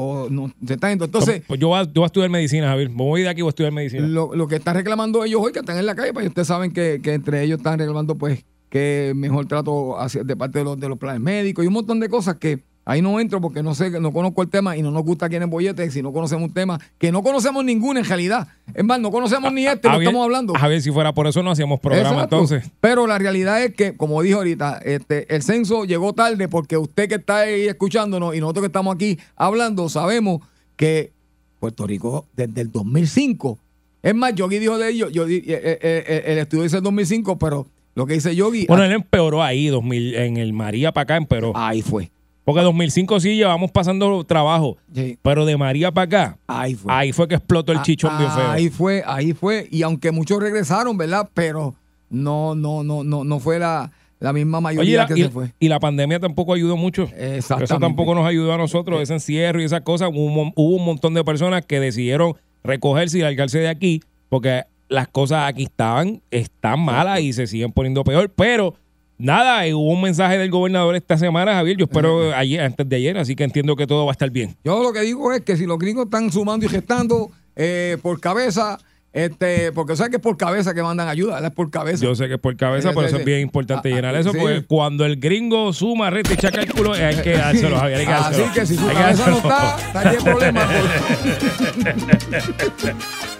o no se están yendo. Entonces, Pues yo, voy a, yo voy a estudiar medicina, Javier. Me voy de aquí y voy a estudiar medicina. lo, lo que están reclamando ellos hoy, que están en la calle, pues ustedes saben que, que entre ellos están reclamando, pues, que mejor trato hacia- de parte de los, de los planes médicos y un montón de cosas que ahí no entro porque no sé, no conozco el tema y no nos gusta quién es bollete si no conocemos un tema que no conocemos ninguno en realidad. Es más, no conocemos ni este, lo Javier- estamos hablando. Javier, si fuera por eso no hacíamos programa Exacto. entonces. Pero la realidad es que, como dijo ahorita, este, el censo llegó tarde porque usted que está ahí escuchándonos y nosotros que estamos aquí hablando, sabemos que Puerto Rico desde el 2005, es más, Yogi dijo de ello, yo, di- eh, eh, eh, el estudio dice el 2005, pero lo que dice Yogi, Bueno, él empeoró ahí, 2000, en el María para acá empeoró. ahí fue, Porque 2005 sí llevamos pasando trabajo. Sí. Pero de María para acá, ahí fue. ahí fue que explotó el Ah, chichón bien feo. Ahí fue, ahí fue. Y aunque muchos regresaron, ¿verdad? Pero no, no, no, no, no fue la, la misma Oye, mayoría la, que y- se fue. y la pandemia tampoco ayudó mucho. Exactamente. Eso tampoco nos ayudó a nosotros, ese encierro y esas cosas. Hubo, hubo un montón de personas que decidieron recogerse y largarse de aquí porque las cosas aquí estaban, están malas y se siguen poniendo peor. Pero nada, hubo un mensaje del gobernador esta semana, Javier. Yo espero ayer, antes de ayer, así que entiendo que todo va a estar bien. Yo lo que digo es que si los gringos están sumando y gestando eh, por cabeza, este, porque sabes que es por cabeza que mandan ayuda, es por cabeza. Yo sé que es por cabeza, Sí, sí, eso sí. es bien importante Ah, ah, llenar eso, porque cuando el gringo suma, resta y echa cálculo, hay que dárselo, Javier. Hay que Así dárselo. que si su cabeza no está, está lleno de problemas. <laughs>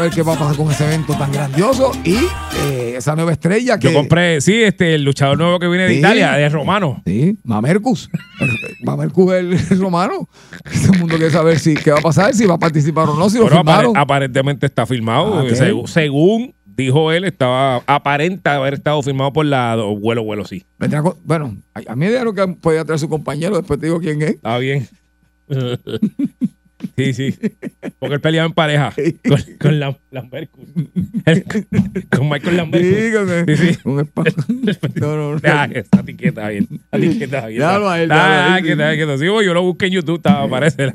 ver qué va a pasar con ese evento tan grandioso y eh, esa nueva estrella que. Yo compré, sí, este, el luchador nuevo que viene de Sí. Italia, de romano. Sí, Mamercus. Mamercus es el romano. Todo el mundo quiere saber si qué va a pasar, si va a participar o no, si lo Pero apare- firmaron. aparentemente está firmado. Ah, según dijo él, estaba aparenta haber estado firmado por la vuelo, vuelo, sí. Bueno, a, a mí me dijeron que podía traer su compañero, después te digo quién es. Está bien. <laughs> Sí, sí. Porque él peleaba en pareja con, con Lam- Lambercus. <laughs> con Michael Lambercus. Sí, con el- Sí, sí. un <laughs> no, no, no. Ah, está quieta bien. Está quieta bien. Déjalo a él, Ah, déjalo a él. quieta, quieta. Sí, yo lo busqué en YouTube, estaba, aparece.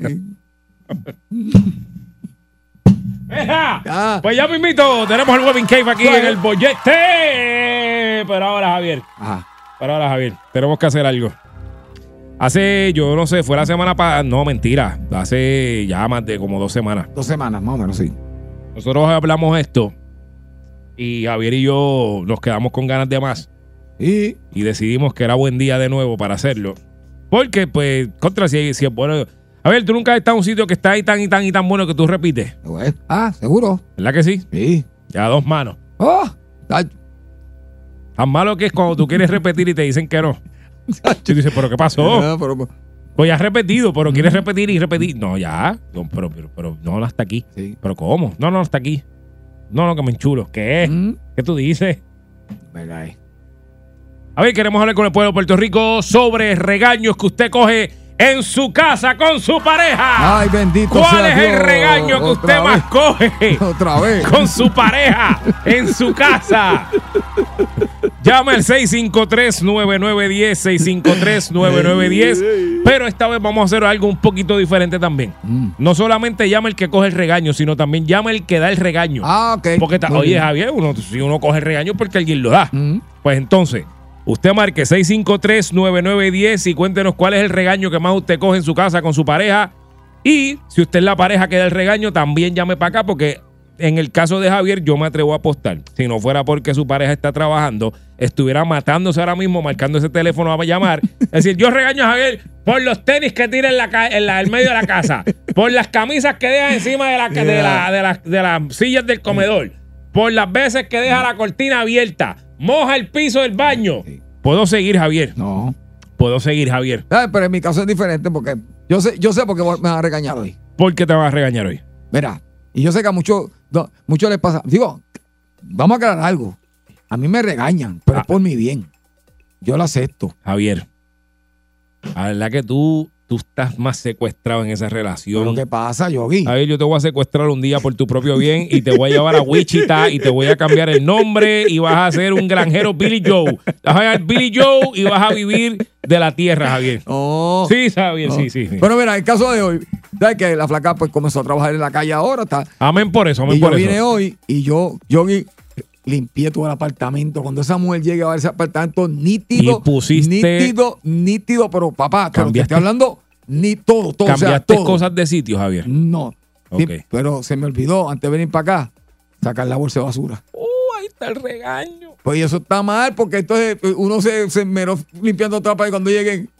¡Eja! Ah. Pues ya mismito, tenemos el Webbing Cave aquí en el bollete. Pero ahora, Javier, Ajá. pero ahora, Javier, tenemos que hacer algo. Hace, yo no sé, fue la semana pasada, no, mentira, hace ya más de como dos semanas. Dos semanas, más o menos, sí. Nosotros hablamos esto y Javier y yo nos quedamos con ganas de más Y y decidimos que era buen día de nuevo para hacerlo. Porque, pues, contra si, si es bueno. A ver, tú nunca has estado en un sitio que está ahí tan y tan y tan bueno que tú repites. pues, ah, seguro. ¿Verdad que sí? Sí. Ya dos manos. Oh, ay, Tan malo que es cuando tú quieres repetir y te dicen que no. Y tú dices, ¿pero qué pasó? pero- Pues ya has repetido, pero quieres repetir y repetir. No, ya. No, pero, pero, pero no, hasta aquí. Sí. ¿Pero cómo? No, no, hasta aquí. No, no, que me enchulo. ¿Qué? Mm, ¿Qué tú dices? verdad. A ver, queremos hablar con el pueblo de Puerto Rico sobre regaños que usted coge en su casa con su pareja. Ay, bendito ¿Cuál sea es el regaño que Otra usted más coge <laughs> Otra vez. con su pareja en su casa? <laughs> Llama al 653-9910, 653-9910. Pero esta vez vamos a hacer algo un poquito diferente también. Mm. No solamente llama el que coge el regaño, sino también llama el que da el regaño. Ah, ok. Porque, ta- oye, bien. Javier, uno, si uno coge el regaño es porque alguien lo da. Mm. Pues entonces, usted marque 653-9910 y cuéntenos cuál es el regaño que más usted coge en su casa con su pareja. Y si usted es la pareja que da el regaño, también llame para acá porque en el caso de Javier yo me atrevo a apostar. Si no fuera porque su pareja está trabajando, estuviera matándose ahora mismo, marcando ese teléfono a llamar. Es decir, yo regaño a Javier por los tenis que tira en la, en la- en medio de la casa, por las camisas que deja encima de, la, ca- de, la- de las- de las sillas del comedor, por las veces que deja la cortina abierta, moja el piso del baño. Puedo seguir, Javier. No. Puedo seguir, Javier. Ah, pero en mi caso es diferente porque yo sé, yo sé por qué me van a regañar hoy. ¿Por qué te vas a regañar hoy? Mira, y yo sé que a muchos no, muchos les pasa. Digo, vamos a aclarar algo. A mí me regañan, pero Ah. es por mi bien. Yo lo acepto. Javier, la verdad que tú, tú estás más secuestrado en esa Pero relación. ¿qué pasa, Yogi? Javier, yo te voy a secuestrar un día por tu propio bien y te voy a llevar a Wichita y te voy a cambiar el nombre y vas a ser un granjero Billy Joe. Vas a llamar Billy Joe y vas a vivir de la tierra, Javier. No. <laughs> Sí, Javier, no. sí, sí. sí. Pero mira, el caso de hoy, ¿sabes que la flaca pues comenzó a trabajar en la calle ahora? Está, Amén por eso, amén y yo por vine eso. hoy y yo, Yogi, limpié todo el apartamento. Cuando esa mujer llegue a ver ese apartamento nítido, Y pusiste- nítido, nítido, pero papá, pero te estoy hablando ni todo, todo, o sea, Cambiaste todo. cosas de sitio, Javier. No. Sí, Ok. pero se me olvidó antes de venir para acá sacar la bolsa de basura. El regaño. Pues eso está mal porque entonces eh, uno se, se meró limpiando trapa y cuando lleguen,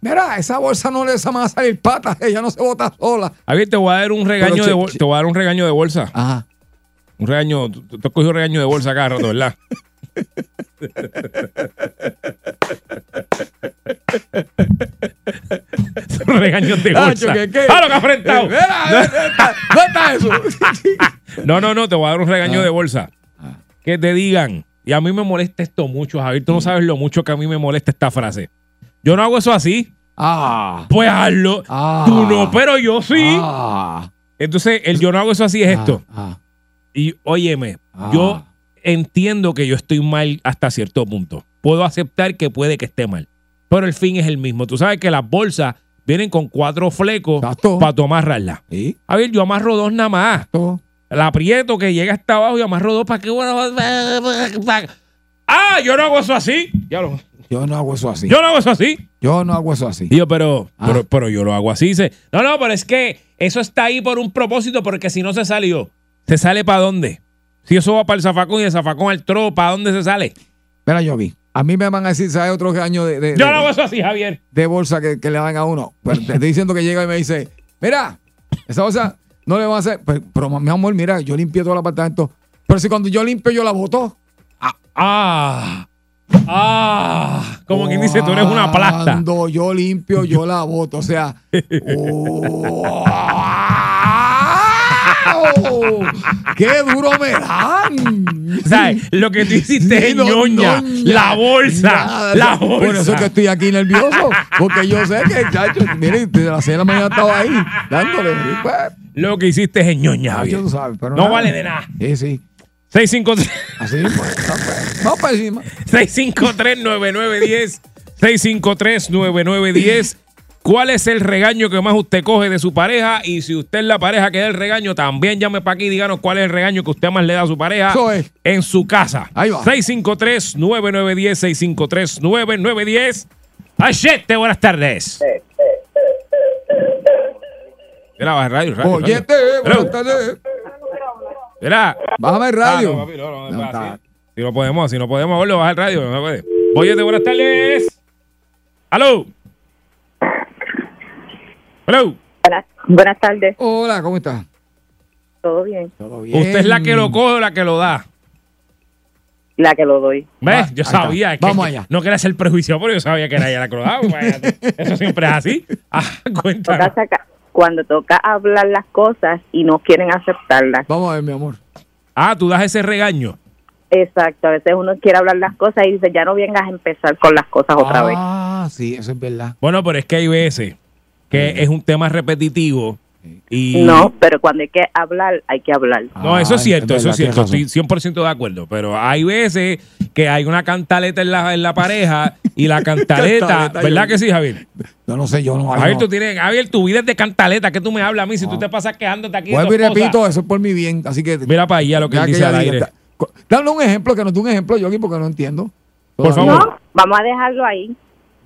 mira, esa bolsa no le van a salir patas, <laughs> ella no se bota sola. Javier, te voy a dar un regaño Pero, de che- bol- che- te voy a dar un regaño de bolsa. Ajá. Un regaño, tú, tú has cogido regaño de bolsa cada rato, ¿verdad? <laughs> Son regaños de bolsa. ¿qué, qué? ¡Ah, lo que ha enfrentado! Mira, ¿dónde está, eso? <laughs> No, no, no, te voy a dar un regaño Ah. de bolsa. Que te digan, y a mí me molesta esto mucho, Javier, Mm. tú no sabes lo mucho que a mí me molesta esta frase. Yo no hago eso así. ah. Pues hazlo. Ah. Tú no, pero yo sí. Ah. Entonces, el yo no hago eso así es esto. Ah. Y óyeme, Ah. yo entiendo que yo estoy mal hasta cierto punto. Puedo aceptar que puede que esté mal. Pero el fin es el mismo. Tú sabes que las bolsas vienen con cuatro flecos para tú amarrarlas. ¿Sí? A ver, yo amarro dos nada más. La aprieto que llega hasta abajo y amarro dos para que. Ah, yo no hago eso así. Ya lo- Yo no hago eso así. Yo no hago eso así. Yo no hago eso así. Y yo, pero, Ah. pero, pero yo lo hago así. Dice, no, no, pero es que eso está ahí por un propósito, porque si no se sale yo, ¿se sale para dónde? Si eso va para el zafacón y el zafacón al tro, ¿para dónde se sale? Mira, Yogi, a mí me van a decir, ¿sabes? Otro año de, de, Yo de- no hago eso así, Javier. de bolsa que, que le dan a uno. Pero te estoy diciendo que llega y me dice, mira, esa bolsa no le van a hacer. Pero, pero, mi amor, mira, yo limpié todo el apartamento. Pero si cuando yo limpio, yo la boto. Ah, ah, como quien dice, tú eres una plasta. Cuando yo limpio, yo la boto. O sea. <laughs> ¡Qué duro me dan! ¿Sabes? Lo que tú hiciste es <laughs> No, ñoña. La bolsa. Nada, la Por bolsa. eso es que estoy aquí nervioso. Porque yo sé que, chacho, miren, desde las 6 de la mañana estaba ahí dándole. y pues, Lo que hiciste es ñoña, chacho, tú sabes, pero No nada. vale de nada. Sí, sí. 653. Así pues, vamos para encima. 653-9910. 653-9910. ¿Cuál es el regaño que más usted coge de su pareja? Y si usted es la pareja que da el regaño, también llame para aquí y díganos cuál es el regaño que usted más le da a su pareja Eso es. en su casa. Ahí va. 653-9910. 653-9910. Achete, buenas tardes. El radio, radio. Oyete, buenas tardes. Mira. Bájame el radio. Ah, no, papi, no, no, No. Si no podemos, si no podemos, verlo, baja el radio. No puede. Óyete, buenas tardes. Aló. Hello. Buenas, buenas tardes, Hola, ¿cómo estás? ¿todo bien? Todo bien. ¿Usted es la que lo coge o la que lo da? La que lo doy. ¿Ves? Ah, yo sabía. que- Vamos que allá. No quería ser prejuicio, pero yo sabía que era ella la que lo daba. Imagínate. <laughs> Eso siempre es así. Ah, saca- cuando toca hablar las cosas y no quieren aceptarlas. Vamos a ver, mi amor. Ah, tú das ese regaño. Exacto, a veces uno quiere hablar las cosas y dice, ya no vengas a empezar con las cosas otra vez. Ah, sí, eso es verdad. Bueno, pero es que hay veces que es un tema repetitivo y... No, pero cuando hay que hablar, hay que hablar. No, eso es Ah, cierto, es eso es cierto. Estoy 100% de acuerdo. Pero hay veces que hay una cantaleta en la, en la pareja y la <laughs> cantaleta, Cantaleta, ¿verdad yo- que sí, Javier? Yo no sé, yo no. Javier, no. tú tienes, Javier, tu vida es de cantaleta. ¿Qué tú me hablas a mí si tú te pasas quejándote aquí? Vuelvo y repito, eso es por mi bien. Así que. Mira para allá lo que él dice al aire. Dame un ejemplo, que nos dé un ejemplo, Yogi, porque no entiendo. Por favor. No, vamos a dejarlo ahí.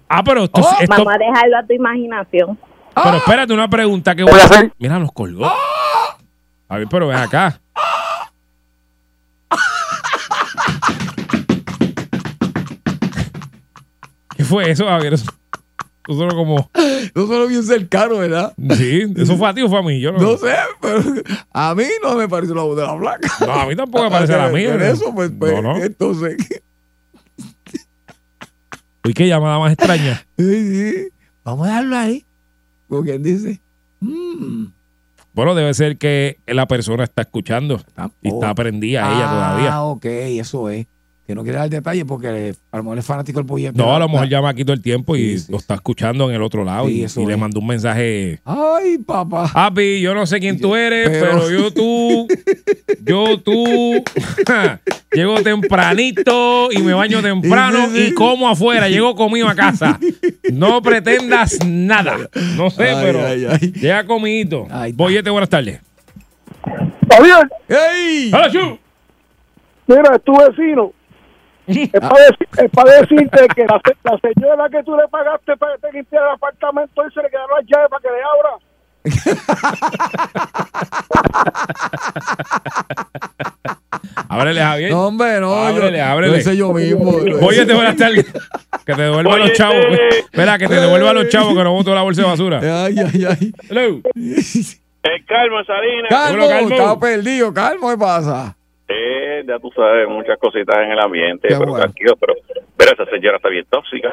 Ah, pero esto, Oh, esto- Vamos a dejarlo a tu imaginación. Pero espérate una pregunta que voy a hacer. Mira, nos colgó. A ver, pero ven acá. <laughs> ¿Qué fue eso, Javier? Eso, eso solo como. No solo bien cercano, ¿verdad? Sí, eso fue a ti o fue a mí. Yo no, No sé, pero a mí no me parece la voz de la blanca. No, a mí tampoco me parece la <laughs> mía. Por ¿no? eso, pues, pues, No, no. entonces. Uy, qué llamada más extraña. sí, sí. Vamos a dejarlo ahí. Como quien dice. mm, Bueno, debe ser que la persona está escuchando y está prendida ella ah, todavía. ok, eso es. Que no quiere dar detalles porque a lo mejor es fanático del pollete. No, a lo La- mejor llama aquí todo el tiempo y Sí, sí, lo está escuchando en el otro lado Sí, y, le mandó un mensaje. Ay, papá. Papi, yo no sé quién tú eres, pero, Pero- yo tú, <laughs> yo tú, <laughs> llego tempranito y me baño temprano y como afuera, llego comido a casa. No pretendas nada. No sé, Ay, pero ay, ay. llega comidito. Boyete, buenas tardes. Javier, ¡Ey! ¡Hola, Chu! Mira, es tu vecino. Es para decirte que la, se- la señora que tú le pagaste para que te limpiara el apartamento y se le quedaron las llaves para que le abra. <laughs> Ábrele, Javier. No, hombre, no. Ábrele, yo, ábrele. Lo hice yo mismo. Oye, te buenas <laughs> tardes. Que te devuelva a los chavos. Espera, que te devuelva a los chavos que no boto la bolsa de basura. <laughs> Ay, ay, ay. Hello. El calma, Salinas. Calmo, Calmo. estaba perdido. Calmo, ¿qué pasa? Eh, ya tú sabes, muchas cositas en el ambiente, Qué pero bueno. tranquilo, pero, pero esa señora está bien tóxica.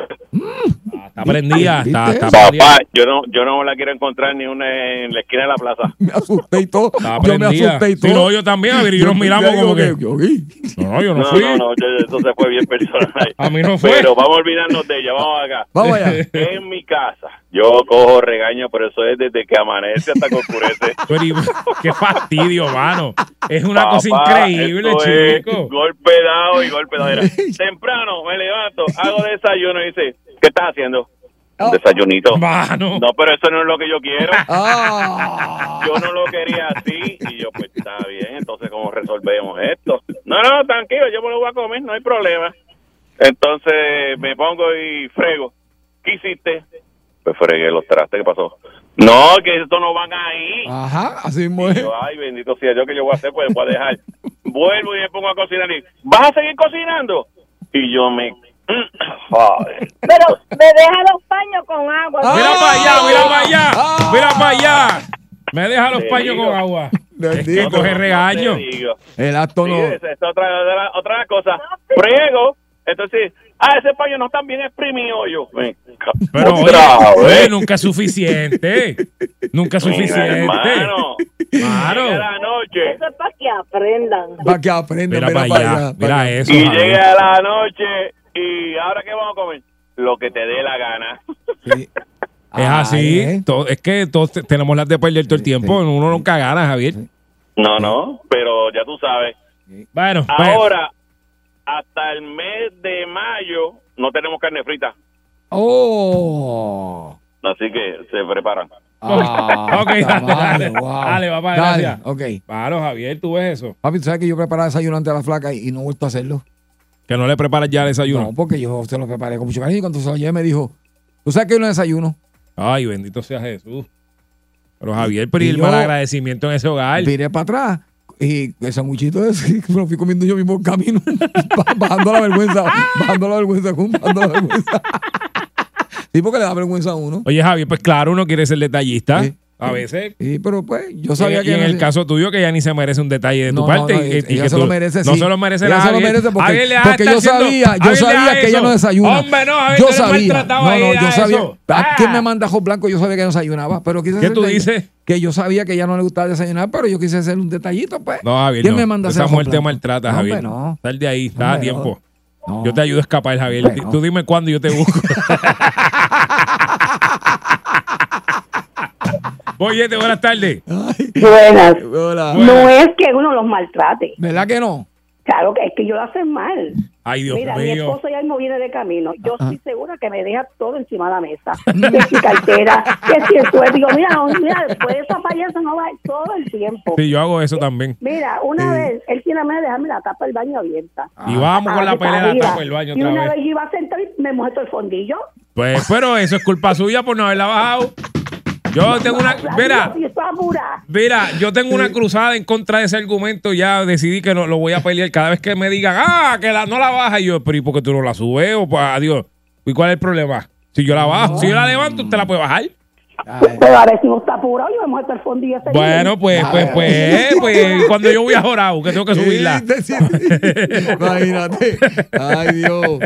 Está prendida. Está, prendida. Papá, yo no, yo no la quiero encontrar ni una en la esquina de la plaza. <laughs> Me asusté y todo. Está Yo me asusté y Sí, todo. no, yo también, y nos miramos yo como que. digo, yo vi. No, no, yo no No, fui. no, no, yo- eso se fue bien personal. <laughs> A mí no fue. Pero vamos a olvidarnos de ella, vamos acá. Vamos allá. <laughs> En mi casa, yo cojo regaño, pero eso es desde que amanece hasta que oscurece. Pero, y- qué fastidio, mano. Es una cosa Papá, increíble, esto es chico. Golpe dado y golpe dado. <laughs> Temprano me levanto, hago desayuno y dice, ¿qué estás haciendo? Oh. Un desayunito. Mano. No, pero eso no es lo que yo quiero. <laughs> Ah. Yo no lo quería así. Y yo, pues está bien, entonces, ¿cómo resolvemos esto? No, no, tranquilo, yo me lo voy a comer, no hay problema. Entonces me pongo y frego. ¿Qué hiciste? Pues fregué los trastes, ¿qué pasó? No, que estos no van ahí. Ajá, así yo, ay, bendito sea yo, que yo voy a hacer? Pues voy a dejar. <laughs> Vuelvo y me pongo a cocinar y, ¿vas a seguir cocinando? Y yo me... <clears throat> Joder. Pero me deja los paños con agua. Ah. Mira para allá, mira para allá. Ah. Mira para allá. Me deja los Te paños digo. con agua. <laughs> Es que digo. coge regaño. El acto Sí, no. esa es otra, otra, otra cosa. Friego. Entonces, ah, ese paño no está bien exprimido. Yo, ven, Pero oye, nunca es suficiente. Nunca es suficiente. hermano. Claro. la noche. Eso es para que aprendan. Para que aprenda. Mira para allá. Mira eso. Y llega la noche. Y ahora qué vamos a comer? Lo que te dé la gana. <laughs> Es así. to- es que todos te- tenemos las de perder todo el tiempo. Uno nunca gana, Javier. No, no, pero ya tú sabes. Bueno, pues, Ahora, hasta el mes de mayo, no tenemos carne frita. Oh. Así que se preparan. Ah, <laughs> ok, dale, wow. dale, papá, Dale, gracias. Ok. Claro, Javier, tú ves eso. Papi, tú sabes que yo preparaba desayuno ante la flaca y, y no he vuelto a hacerlo. Que no le preparas ya el desayuno. No, porque yo se lo preparé con mucho cariño y cuando se lo llevé me dijo, ¿tú sabes que yo no desayuno? Ay, bendito sea Jesús. Pero Javier, pero y y el yo- mal agradecimiento en ese hogar. Viré para atrás y el sanguichito ese <laughs> me lo fui comiendo yo mismo en camino, <laughs> ba- bajando la vergüenza, bajando la vergüenza, <laughs> bajando la vergüenza. Sí, porque le da vergüenza a uno. Oye, Javier, pues claro, uno quiere ser detallista. Sí. A veces. Sí, pero pues yo sabía y que en no el caso tuyo, que ya ni se merece un detalle de tu No, parte. no, no, y que- y se lo merece, No sí. se lo merece Ella nada. se lo merece porque- yo sabía- yo sabía que ella no desayuna. Hombre, no, Javier, yo sabía. No, no, yo a sabía. eso. ¿A Ah. quién me manda blanco? Yo sabía que no desayunaba, pero quise ¿Qué tú dices? Que yo sabía que ella no le gustaba desayunar, pero yo quise hacer un detallito, pues. No, Javier, ¿Quién me manda a Esa ajo mujer te blanco? maltrata, Javier. no. Sal de ahí, está a tiempo. Yo te ayudo a escapar, Javier. Tú dime cuándo y yo te busco. <laughs> Boyete, buenas tardes. Buenas. Hola. No es que uno los maltrate. ¿Verdad que no? Claro que es que yo lo hacen mal. Ay, Dios Mira, mi mío. esposo ya mismo viene de camino. Yo estoy segura que me deja todo encima de la mesa. <laughs> Que si cartera, que si el sueldo. Digo, mira, no, mira, después de esa payasa no va todo el tiempo. Sí, yo hago eso también. Mira, una vez, él tiene la manera de dejarme la tapa del baño abierta. Y vamos con la Ah, pelea de la tapa del baño Y otra una vez. vez yo iba a sentar y me mojé todo el fondillo. Pues, pero eso es culpa suya por no haberla bajado. Yo tengo una. <laughs> Mira, mira, yo tengo una cruzada en contra de ese argumento. Ya decidí que no lo voy a pelear. Cada vez que me digan, ah, que la, no la baja, y yo, pero ¿y por qué tú no la subes? O pues, adiós. ¿Y cuál es el problema? Si yo la bajo, si yo la levanto, usted la puede bajar. Pero ahora si no está fondillo. ese Bueno, pues, pues, pues, <laughs> pues, cuando yo voy a Jorau, que tengo que subirla. <laughs> Imagínate. Ay, Dios.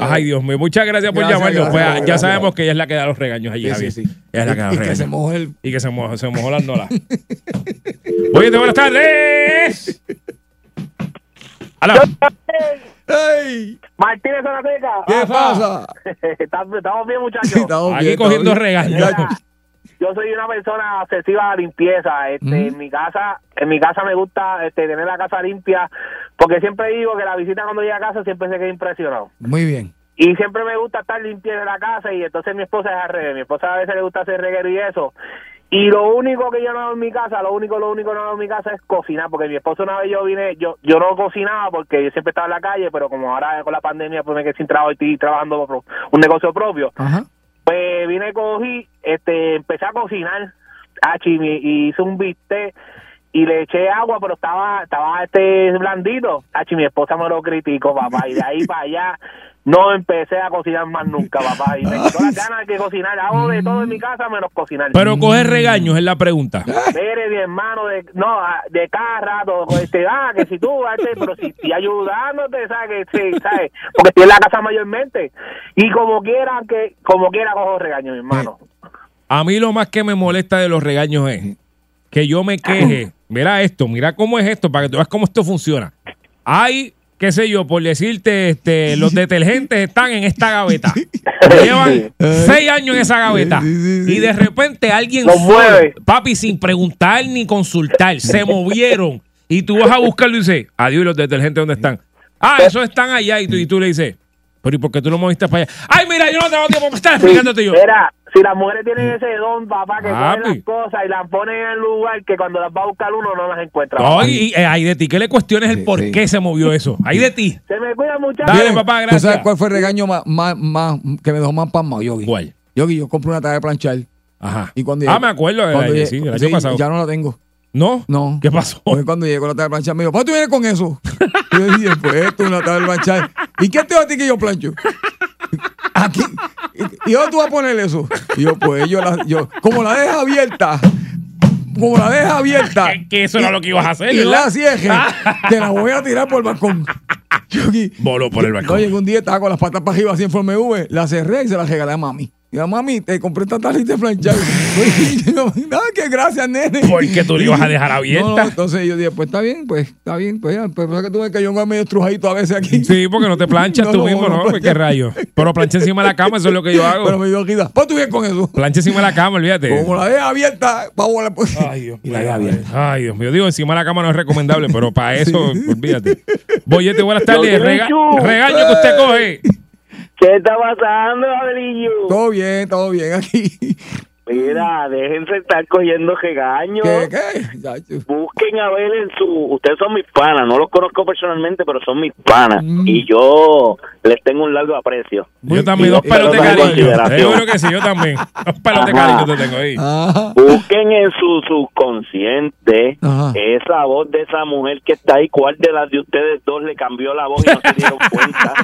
Ay, Dios mío, muchas gracias por Gracias, llamarnos. gracias, Pues, ya gracias. sabemos que ella es la que da los regaños allí, Sí, Javier. sí, sí. Ella es la que da los Y que se regaños. mojó el. Y que se mojó, se mojó las nolas. Oye, buenas tardes. Aló. ¡Ey! Martínez Zanateca. ¿Qué pasa? <laughs> Estamos bien, muchachos. <laughs> Estamos Aquí bien, cogiendo regaños. Yo soy una persona obsesiva a la limpieza. Este, En mi casa, en mi casa me gusta este, tener la casa limpia, porque siempre digo que la visita cuando llega a casa siempre se queda impresionado. Muy bien. Y siempre me gusta estar limpia de la casa y entonces mi esposa es al revés. Mi esposa a veces le gusta hacer reguero y eso. Y lo único que yo no hago en mi casa, lo único, lo único que no hago en mi casa es cocinar, porque mi esposo una vez yo vine, yo yo no cocinaba porque yo siempre estaba en la calle, pero como ahora con la pandemia pues me quedé sin trabajo y estoy trabajando por un negocio propio, Ajá. pues vine, cogí, este, empecé a cocinar, y, y hice un bistec y le eché agua, pero estaba estaba este blandito. Achi, mi esposa me lo criticó, papá, y de ahí <laughs> para allá no empecé a cocinar más nunca, papá, y me quitó las ganas de cocinar. Hago de todo en mi casa menos cocinar. Pero coger regaños es la pregunta. Mire, mi hermano, de, no, ah, de cada rato, este, ah, que si tú, este, pero si, si ayudándote, ¿sabes? Que, sí, ¿sabes? Porque estoy en la casa mayormente. Y como quiera, que como quiera cojo regaños, mi hermano. A mí lo más que me molesta de los regaños es que yo me queje. <clears throat> Mira esto, mira cómo es esto, para que tú veas cómo esto funciona. Hay, qué sé yo, por decirte, este, los detergentes están en esta gaveta. <laughs> Llevan seis años en esa gaveta. Y de repente alguien mueve. papi, sin preguntar ni consultar, se <laughs> movieron. Y tú vas a buscarlo y dices, adiós, ¿y los detergentes dónde están? Ah, esos están allá. Y tú, y tú le dices, pero ¿y por qué tú lo moviste para allá? Ay, mira, yo no tengo tiempo para estar explicándote yo. Mira, si las mujeres tienen ese don, papá, que Papi. ponen las cosas y las ponen en el lugar que cuando las va a buscar uno no las encuentra. No, y, y, eh, hay de ti que le cuestiones el por qué se movió eso. Hay de ti. Se me cuida, muchachos. Dale, papá, ¿Tú gracias. sabes cuál fue el regaño más, más, más que me dejó más pasmado, Yogi? ¿Cuál? Yogi, yo compré una tarea de planchar. Ajá. Y cuando Ah, llegué- me acuerdo de cuando la- llegué- sí, el año sí, pasado. Ya no la tengo. ¿No? No. ¿Qué pasó? Porque cuando llegó la tabla de planchar me dijo, ¿para tú vienes con eso? Y <laughs> yo dije, pues esto es una tabla de planchar. ¿Y qué te va a ti que yo plancho? <laughs> Aquí. ¿Y dónde tú vas a poner eso? Y yo, pues yo, la, yo como la deja abierta, como la deja abierta. <laughs> Que, eso era lo que ibas a hacer, Y ¿verdad? la cierre, te la voy a tirar por el balcón. Yo aquí- Voló por el No, balcón. llegó un día, estaba con las patas para arriba así en forma V, la cerré y se la regalé a mami. Y a mami, te compré esta planchar. <laughs> Y yo, Nada, que gracias, nene. ¿Por qué tú la ibas a dejar abierta? No, no, entonces yo dije, pues está bien, pues está bien, pues ya, pero es que tú ves que yo vengo medio estrujadito a veces aquí. Sí, porque no te planchas <laughs> No, tú no, mismo, no plancho. ¿Qué rayo? Pero plancha encima de la cama, eso es lo que yo hago. Pero me dio quita. Pues tú vienes con eso. Plancha encima de la cama, olvídate. Como la deja abierta, pa' volar. Pues. Ay, Dios Y mío. la deja abierta. Ay, Dios mío. Digo, encima de la cama no es recomendable, pero para eso, <laughs> olvídate. Boyete, buenas tardes. Rega- regaño que usted coge. ¿Qué está pasando, Abrillo? Todo bien, todo bien aquí. Mira, déjense estar cogiendo regaños. ¿Qué, qué? Busquen a ver en su... Ustedes son mis panas, no los conozco personalmente, pero son mis panas. Mm. Y yo les tengo un largo aprecio. Yo también, dos pelos de cariño. creo que sí, yo también. Dos pelos de cariño te tengo ahí. Ajá. Busquen en su subconsciente Ajá. esa voz de esa mujer que está ahí. ¿Cuál de las de ustedes dos le cambió la voz y no se dieron <laughs> cuenta?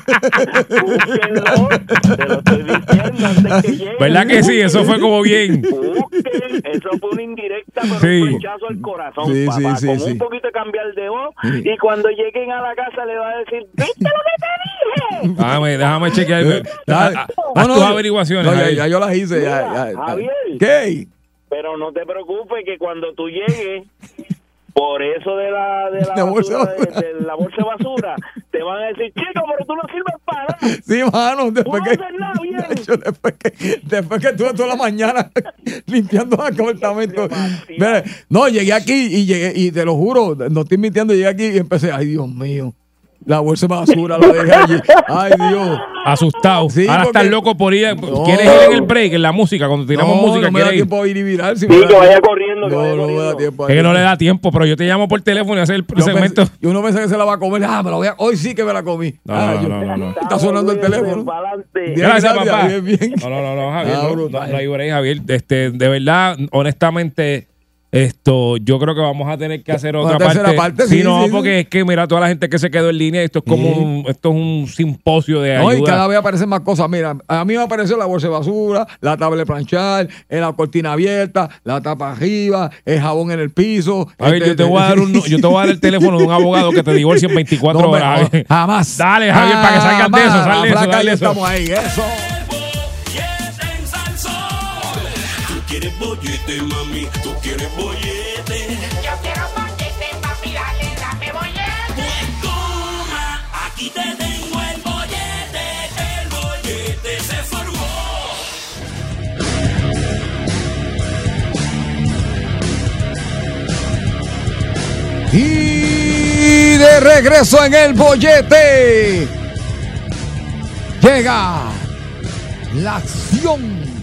Búsquenlo, te lo estoy diciendo antes que lleguen. ¿Verdad que sí? Eso fue como bien. Busquen, eso fue una indirecta, pero Sí. un flechazo al corazón, Sí, papá. sí, con sí. un poquito de cambiar de voz. Sí. Y cuando lleguen a la casa le va a decir, ¿viste lo que te dije? Déjame, déjame chequear. Eh. Haz No, no, tus averiguaciones. no, ya, ya yo las hice. Ya, ya. Javier. ¿Qué? Pero no te preocupes que cuando tú llegues, por eso de la, de <laughs> la, bolsa basura, de basura. de, de la bolsa de basura, te van a decir, chico, pero tú no sirves para nada. Sí, mano, después que, bien. <laughs> Después que, después que estuve toda la mañana <laughs> limpiando el apartamento. Mira, no, llegué aquí y llegué, y te lo juro, no estoy mintiendo, llegué aquí y empecé, ay Dios mío, la bolsa de basura la dejé allí. Ay Dios. Asustado. Sí, Ahora porque- estás loco por ir. No. ¿Quieres ir en el break, en la música? Cuando tiramos no, música, no me da tiempo a ir y virar. Si Sí, que vaya tiempo. corriendo, No, no me da tiempo. Es que no le da tiempo, pero yo te llamo por teléfono y hacer el Yo segmento. pensé- y uno pensé que se la va a comer. Ah, me la voy a, hoy sí que me la comí. No, Ah, no, yo- no, no, no. Está sonando el teléfono. Gracias, papá. bien, bien. No, no, no, no, Javier. Ah, no, brutal. no, no hay break, Javier. Este, de verdad, honestamente, esto, yo creo que vamos a tener que hacer otra parte. parte, sí, sí, no, sí, porque sí. es que mira toda la gente que se quedó en línea. Esto es como un, esto es un simposio de No, y ayuda. cada vez aparecen más cosas. Mira, a mí me apareció la bolsa de basura, la tabla de planchar, eh, la cortina abierta, la tapa arriba, el jabón en el piso. A ver, Este, yo te voy a dar un, yo te voy a dar el <laughs> teléfono de un abogado que te divorcie en 24 <laughs> No, horas. no, jamás. <laughs> Dale, Javier, para que salgas de eso, sal de eso. estamos ahí, eso. Quieres bollete, mami, tú quieres bollete. Yo quiero bollete, papi, dale, dame bollete. Pues toma, aquí te tengo el bollete. El bollete se formó. Y de regreso en el bollete. Llega la acción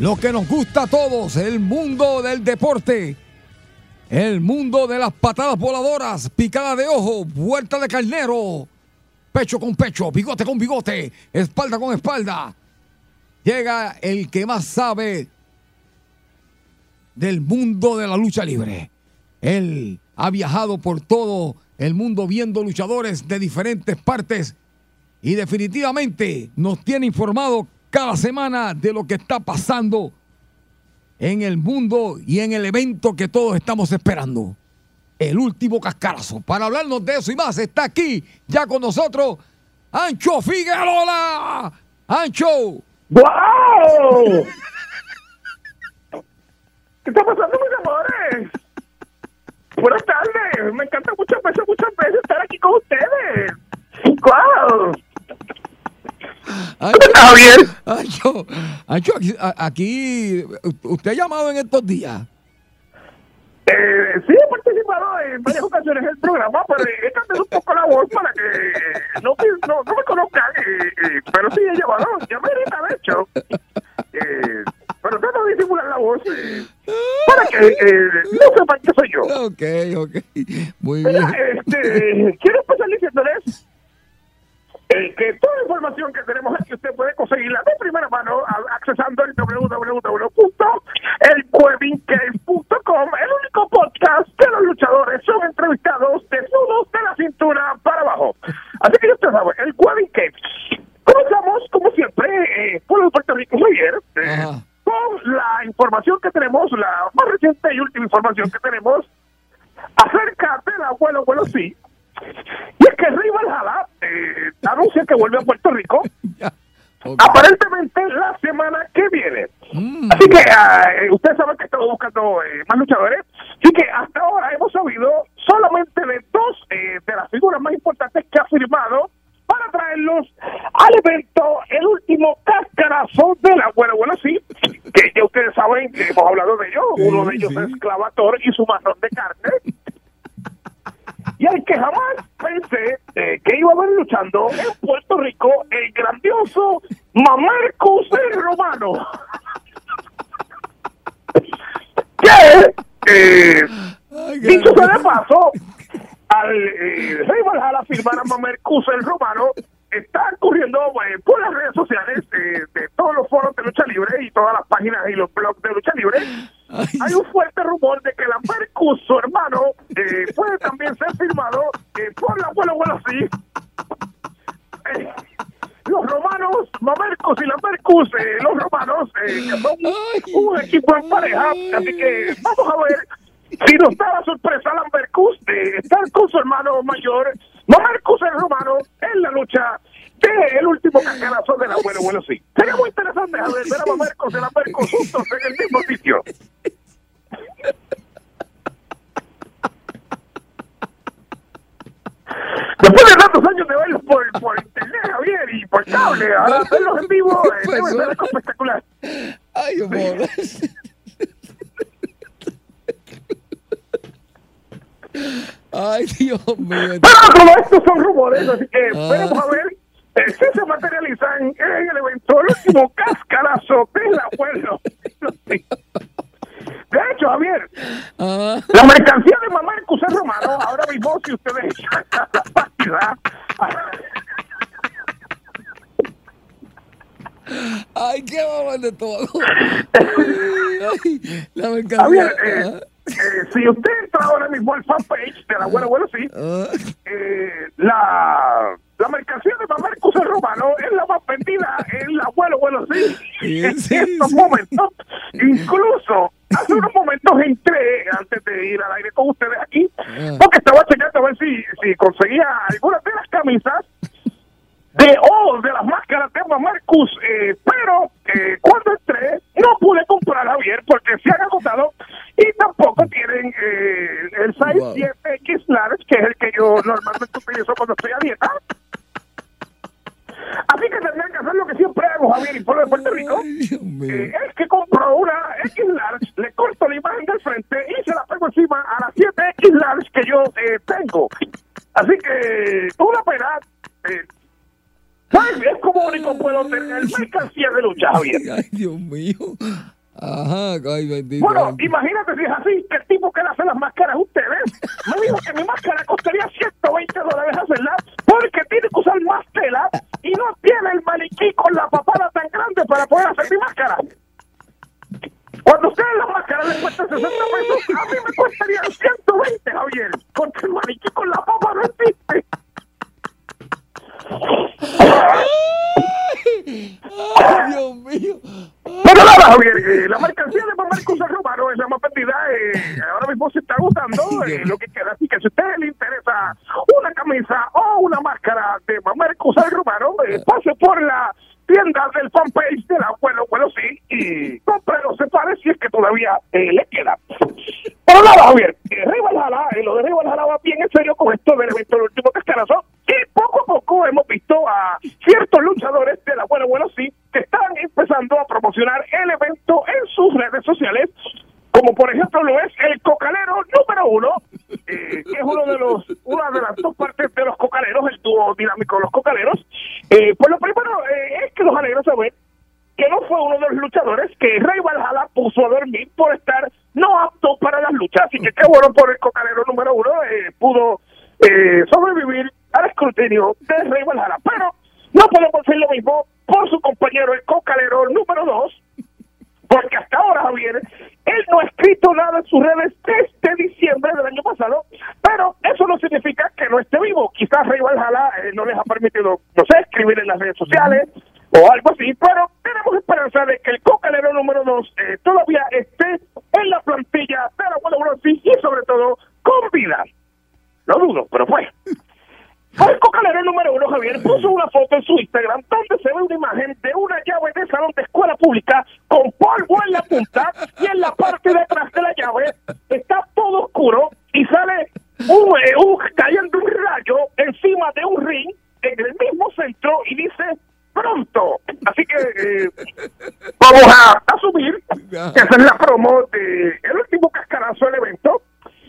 lo que nos gusta a todos, el mundo del deporte, el mundo de las patadas voladoras, picada de ojo, vuelta de carnero, pecho con pecho, bigote con bigote, espalda con espalda. Llega el que más sabe del mundo de la lucha libre. Él ha viajado por todo el mundo viendo luchadores de diferentes partes y definitivamente nos tiene informado cada semana de lo que está pasando en el mundo y en el evento que todos estamos esperando. El último cascarazo. Para hablarnos de eso y más, está aquí ya con nosotros Ancho Figueroa. Ancho. ¡Wow! ¿Qué está pasando, mis amores? Buenas tardes. Me encanta muchas veces, muchas veces estar aquí con ustedes. ¡Wow! Ancho, Ancho, Ancho, aquí, usted ha llamado en estos días. Eh, sí, he participado en varias ocasiones en el programa, pero he cambiado un poco la voz para que no, no, no me conozcan. eh, eh, pero sí he llevado, ya me de hecho. Eh, pero trato de disimular la voz eh, para que eh, no sepan que soy yo. Ok, ok. Muy bien. Mira, este, quiero empezar diciéndoles eh, que toda la información que tenemos aquí usted puede conseguirla de primera mano a- accesando el www.elcuevincave.com el único podcast que los luchadores son entrevistados desnudos de la cintura para abajo. Así que usted sabe, el Cuevin Cave. Comenzamos, como siempre, eh, por el Puerto Rico Javier, eh, con la información que tenemos, la más reciente y última información que tenemos acerca del abuelo abuelo sí. Y es que Rey Valhalla eh, anuncia que vuelve a Puerto Rico <laughs> aparentemente la semana que viene. Así que ah, eh, ustedes saben que estamos buscando eh, más luchadores. Así que hasta ahora hemos sabido solamente de dos eh, de las figuras más importantes que ha firmado para traerlos al evento, el último cascarazo del abuelo abuelo sí, que ya ustedes saben que hemos hablado de ellos. Uno de ellos es Clavator y su marrón de carne. <laughs> Y al que jamás pensé eh, que iba a ver luchando en Puerto Rico el grandioso Mamercus el Romano. <laughs> que, eh, dicho sea de paso, al eh, Rey Valhalla firmar a Mamercus el Romano, está ocurriendo eh, por las redes sociales eh, de todos los foros de lucha libre y todas las páginas y los blogs de lucha libre. Hay un fuerte rumor de que la Mercus, su hermano, eh, puede también ser firmado eh, por la abuela abuela sí. Eh, los romanos, Mamercus y la Mercus, eh, los romanos, eh, son un equipo en pareja. Así que vamos a ver si nos da la sorpresa Lambercus de estar con su hermano mayor, Mamercus el romano, en la lucha el último cascarazo del abuelo abuelo sí. Sería muy interesante a ver, a Mamercus y Lambercus juntos en el mismo sitio. Después de tantos años de verlos por, por internet, Javier, y por cable, ahora verlos en vivo eh, ser algo espectacular. Ay, amor. Ay, Dios mío. Pero como estos son rumores, así que esperemos a ver eh, <laughs> si se materializan en el evento el último <laughs> cascarazo del abuelo. De hecho, Javier, la mercancía de Mamá Cusé Romano, ahora mismo, si ustedes echan a la página, Ay, qué mamá de todo. <laughs> Ay, la mercancía. Javier, eh, eh, si usted entra ahora mismo al fanpage del abuelo, abuelo sí, eh, la, la mercancía de en Cusé Romano es la más vendida en el abuelo, abuelo sí, en estos momentos. Incluso hace unos momentos entré antes de ir al aire con ustedes aquí, porque estaba checando a ver si, si conseguía algunas de las camisas de oh, de las máscaras de Marcus, eh, pero eh, cuando entré no pude comprar Javier porque se han agotado y tampoco tienen eh, el size Wow. 10X large, que es el que yo normalmente utilizo cuando estoy a dieta. Así que tendrían que hacer lo que siempre hago, Javier, y pueblo de Puerto Rico. Eh, es que compro una X large, le corto la imagen del frente y se la pego encima a la 7X large que yo eh, tengo. Así que, una pena. Eh, Es como único puedo tener mercancía de lucha, Javier. Ay, Dios mío. Ajá, ay, bendito. Bueno, imagínate si es así, que el tipo que le hace las máscaras a ustedes me dijo que mi máscara costaría 120 dólares hacerla porque tiene que usar más tela y no tiene el maniquí con la papada tan grande para poder hacer mi máscara. Cuando ustedes la máscara les cuesta 60 pesos, a mí me costarían 120, Javier, porque el maniquí con la papa no existe. Ay, Dios mío. Pero nada, Javier, eh, la mercancía de Marcos Romano es la más vendida. eh, ahora mismo se está agotando eh, lo que queda. Así que si a usted le interesa una camisa o una máscara de Marcos Romano, eh, pase por la tienda del fanpage del abuelo, bueno, sí, y cómprelo, se pare si es que todavía eh, le queda. Pero nada, Javier, Rey Valhalla, eh, lo de Rey Valhalla va bien en serio con esto del evento del último cascarazo. Poco hemos visto a ciertos luchadores del abuelo, bueno, sí, que están empezando a promocionar el evento en sus redes sociales, como por ejemplo lo es el cocalero número uno, eh, que es uno de los, una de las dos partes de los cocaleros, el dúo dinámico de los cocaleros. Eh, pues lo primero eh, es que nos alegra saber que no fue uno de los luchadores que Rey Valhalla puso a dormir por estar no apto para las luchas. Así que qué bueno por el cocalero número uno, eh, pudo eh, sobrevivir al escrutinio de Rey Valhalla. Pero no podemos hacer lo mismo por su compañero, el cocalero número dos, porque hasta ahora, Javier, él no ha escrito nada en sus redes desde diciembre del año pasado, pero eso no significa que no esté vivo. Quizás Rey Valhalla eh, no les ha permitido, no sé, escribir en las redes sociales o algo así, pero tenemos esperanza de que el cocalero número dos eh, todavía esté en la plantilla de la Bronce y sobre todo con vida. Lo dudo, pero fue. Número uno, Javier, puso una foto en su Instagram donde se ve una imagen de una llave de salón de escuela pública con polvo en la punta y en la parte de atrás de la llave está todo oscuro y sale un, eh, un cayendo un rayo encima de un ring en el mismo centro y dice pronto. Así que eh, vamos a asumir que esa es la promo de último cascarazo del evento.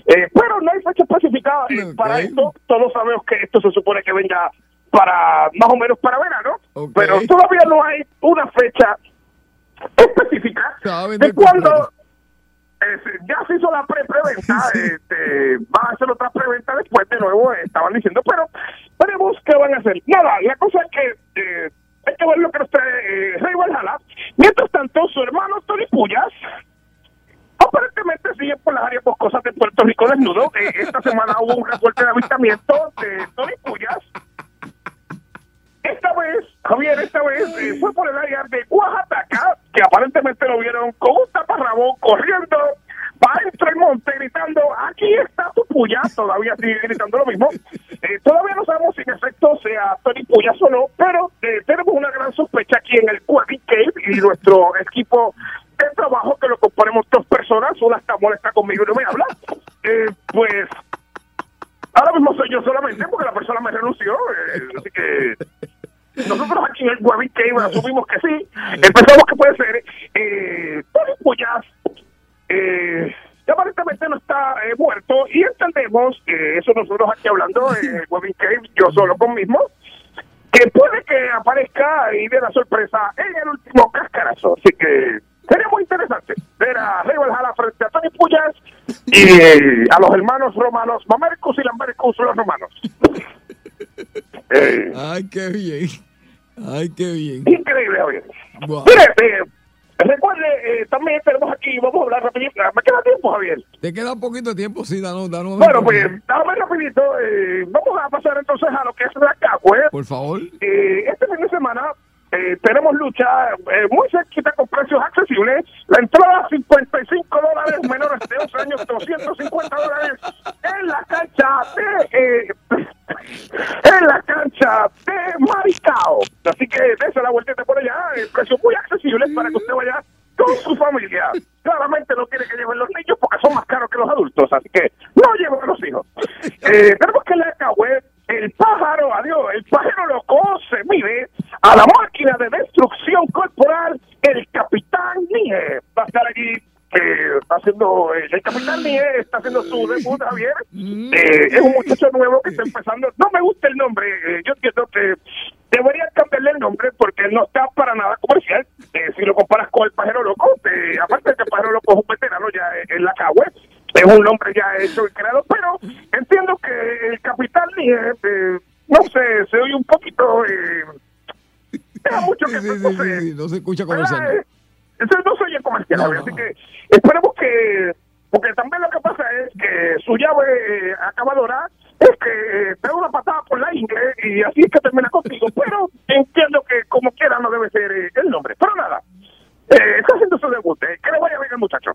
Eh, pero no hay fecha especificada eh, para esto. Todos sabemos que esto se supone que venga para más o menos para verano, pero todavía no hay una fecha específica de cuándo eh, se- ya se hizo la pre-preventa, <laughs> este, van a hacer otra preventa después de nuevo, estaban diciendo, pero veremos qué van a hacer. Nada, la cosa es que eh, hay que ver lo que nos trae eh, Rey Valhalla. Mientras tanto, su hermano Tony Puyas aparentemente sigue por las áreas boscosas de Puerto Rico desnudo. Eh, esta semana hubo un reporte de avistamiento de Tony Puyas. Esta vez, Javier, esta vez eh, fue por el área de Oaxaca, que aparentemente lo vieron con un taparrabo corriendo para dentro del monte gritando, aquí está tu puya, todavía sigue gritando lo mismo. Eh, todavía no sabemos si en efecto sea Tony Puyas o no, pero eh, tenemos una gran sospecha aquí en el Quacky Cave y nuestro equipo de trabajo que lo componemos dos personas, una está molesta conmigo y no me habla. Eh, pues ahora mismo soy yo solamente porque la persona me renunció, eh, así que nosotros aquí en el Webby Cave asumimos que sí, empezamos que puede ser eh, Tony Puyas eh, que aparentemente no está eh, muerto y entendemos, eh, eso nosotros aquí hablando en el Webby Cave, yo solo con mismo, que puede que aparezca y dé la sorpresa en el último cascarazo, así que sería muy interesante ver a Rey Valhalla frente a Tony Puyas y eh, a los hermanos romanos, Mamercus y Lambercus, los romanos. <laughs> Eh, Ay, qué bien. Ay, qué bien. Increíble, Javier. Wow. Mire, eh, recuerde, eh, también tenemos aquí, vamos a hablar rapidito. ¿Me queda tiempo, Javier? Te queda un poquito de tiempo, sí, danos, danos Bueno, pues, dame rapidito. Eh, vamos a pasar entonces a lo que es la Cagüe. Por favor. Eh, este fin de semana eh, tenemos lucha eh, muy cerquita con precios accesibles. La entrada 55 dólares, menores de 11 años 250 dólares en la cancha de eh, en la cancha de Maricao. Así que dése la vueltita por allá, eh, precios muy accesibles para que usted vaya con su familia. Claramente no quiere que lleven los niños porque son más caros que los adultos, así que no lleven a los hijos. <laughs> Eh, tenemos que la web el pájaro, adiós, el pájaro loco se mide a la máquina de destrucción corporal, el capitán Nie. Va a estar allí eh, haciendo, eh, el capitán Nie está haciendo su debut, Javier. Eh, es un muchacho nuevo que está empezando. No me gusta el nombre, eh, yo entiendo que deberían cambiarle el nombre porque no está para nada comercial. Eh, si lo comparas con el Pajero Loco, eh, aparte de que el Pajero Loco es un veterano ya en la cagüe, es un nombre ya hecho y creado, pero entiendo que el Capitán Nieves, eh, no sé, se oye un poquito... Eh, mucho que Sí, sí, sí, sí, sí, no se escucha ¿verdad? comercial. Eh, no soy el comercial, No, no. así que esperemos que, porque también lo que pasa es que su llave eh, acabadora es que eh, te da una patada por la ingle y así es que termina contigo, pero entiendo que como quiera no debe ser eh, el nombre, pero nada, eh, está haciendo su debut, eh, que le vaya bien el muchacho.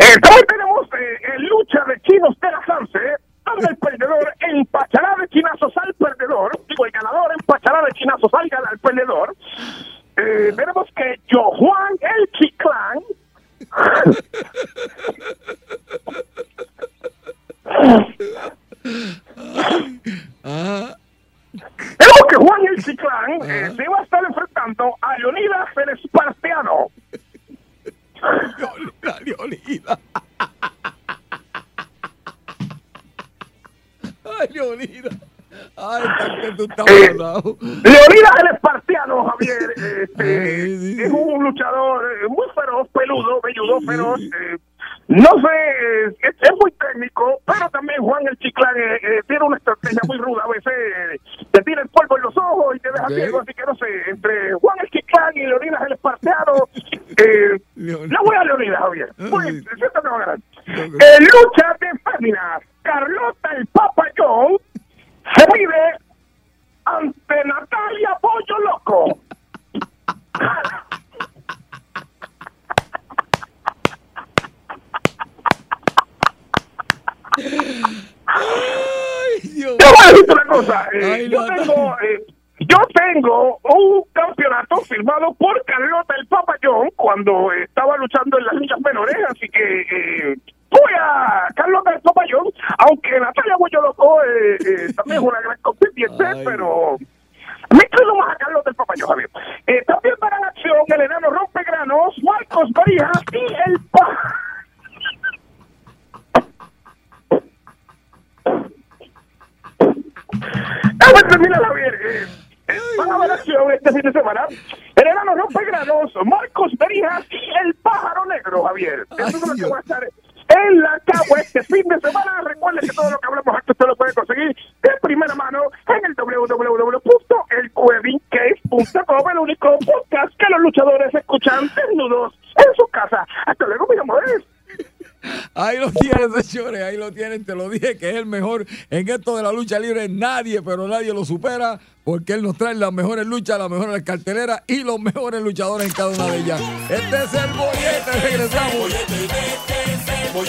Eh, también tenemos eh, lucha de chinos de la Sanse, donde el perdedor empachará de chinazos al perdedor, digo, el ganador empachará de chinazos al, al perdedor. Eh, tenemos que Yo Juan el Chiclán. <laughs> Ah, Tenemos que Juan el Chiclán eh, se va a estar enfrentando a Leonidas el Espartiano. Leonida, Leonida. Ay, Leonida. Ay, que tú estás <laughs> Eh, bravo. Leonidas el Espartiano, Javier, este, es un luchador eh, muy feroz, peludo, velludo, feroz. eh, no sé, eh, es, es muy técnico, pero también Juan el Chiclán eh, eh, tiene una estrategia muy ruda. A veces eh, te tira el polvo en los ojos y te deja ciego. Así que no sé, entre Juan el Chiclán y Leonidas el Espartiano, <laughs> eh, le voy a Leonidas, Javier. Siento que va a ganar. En lucha de féminas, Carlota el Papayón se mide ante Natalia Pollo Loco. Decirte una cosa. eh, yo, tengo, eh, yo tengo un campeonato firmado por Carlota el Papayón cuando estaba luchando en las ligas menores, así que eh, voy a Carlota el Papayón, aunque Natalia Pollo Loco eh, también es una gran contendiente, pero me inclino más a Carlos del Papayón, Javier. Eh, también para la acción el enano rompegranos, Marcos Barijas y el pa... Déjame terminar, Javier. Eh, eh, van a ver acción este fin de semana. El enano rompegranos, Marcos Berijas y el pájaro negro, Javier. Eso es lo que va a estar en la cagua este fin de semana. Recuerden que todo lo que hablamos aquí usted lo puede conseguir de primera mano en el www.elcuevincase.com, el único podcast que los luchadores escuchan desnudos en su casa. Hasta luego, mi amor. Ahí lo tienen, señores, ahí lo tienen. Te lo dije que es el mejor en esto de la lucha libre. Nadie, pero nadie lo supera porque él nos trae las mejores luchas, las mejores carteleras y los mejores luchadores en cada una de ellas. Este es el bollete, regresamos. Por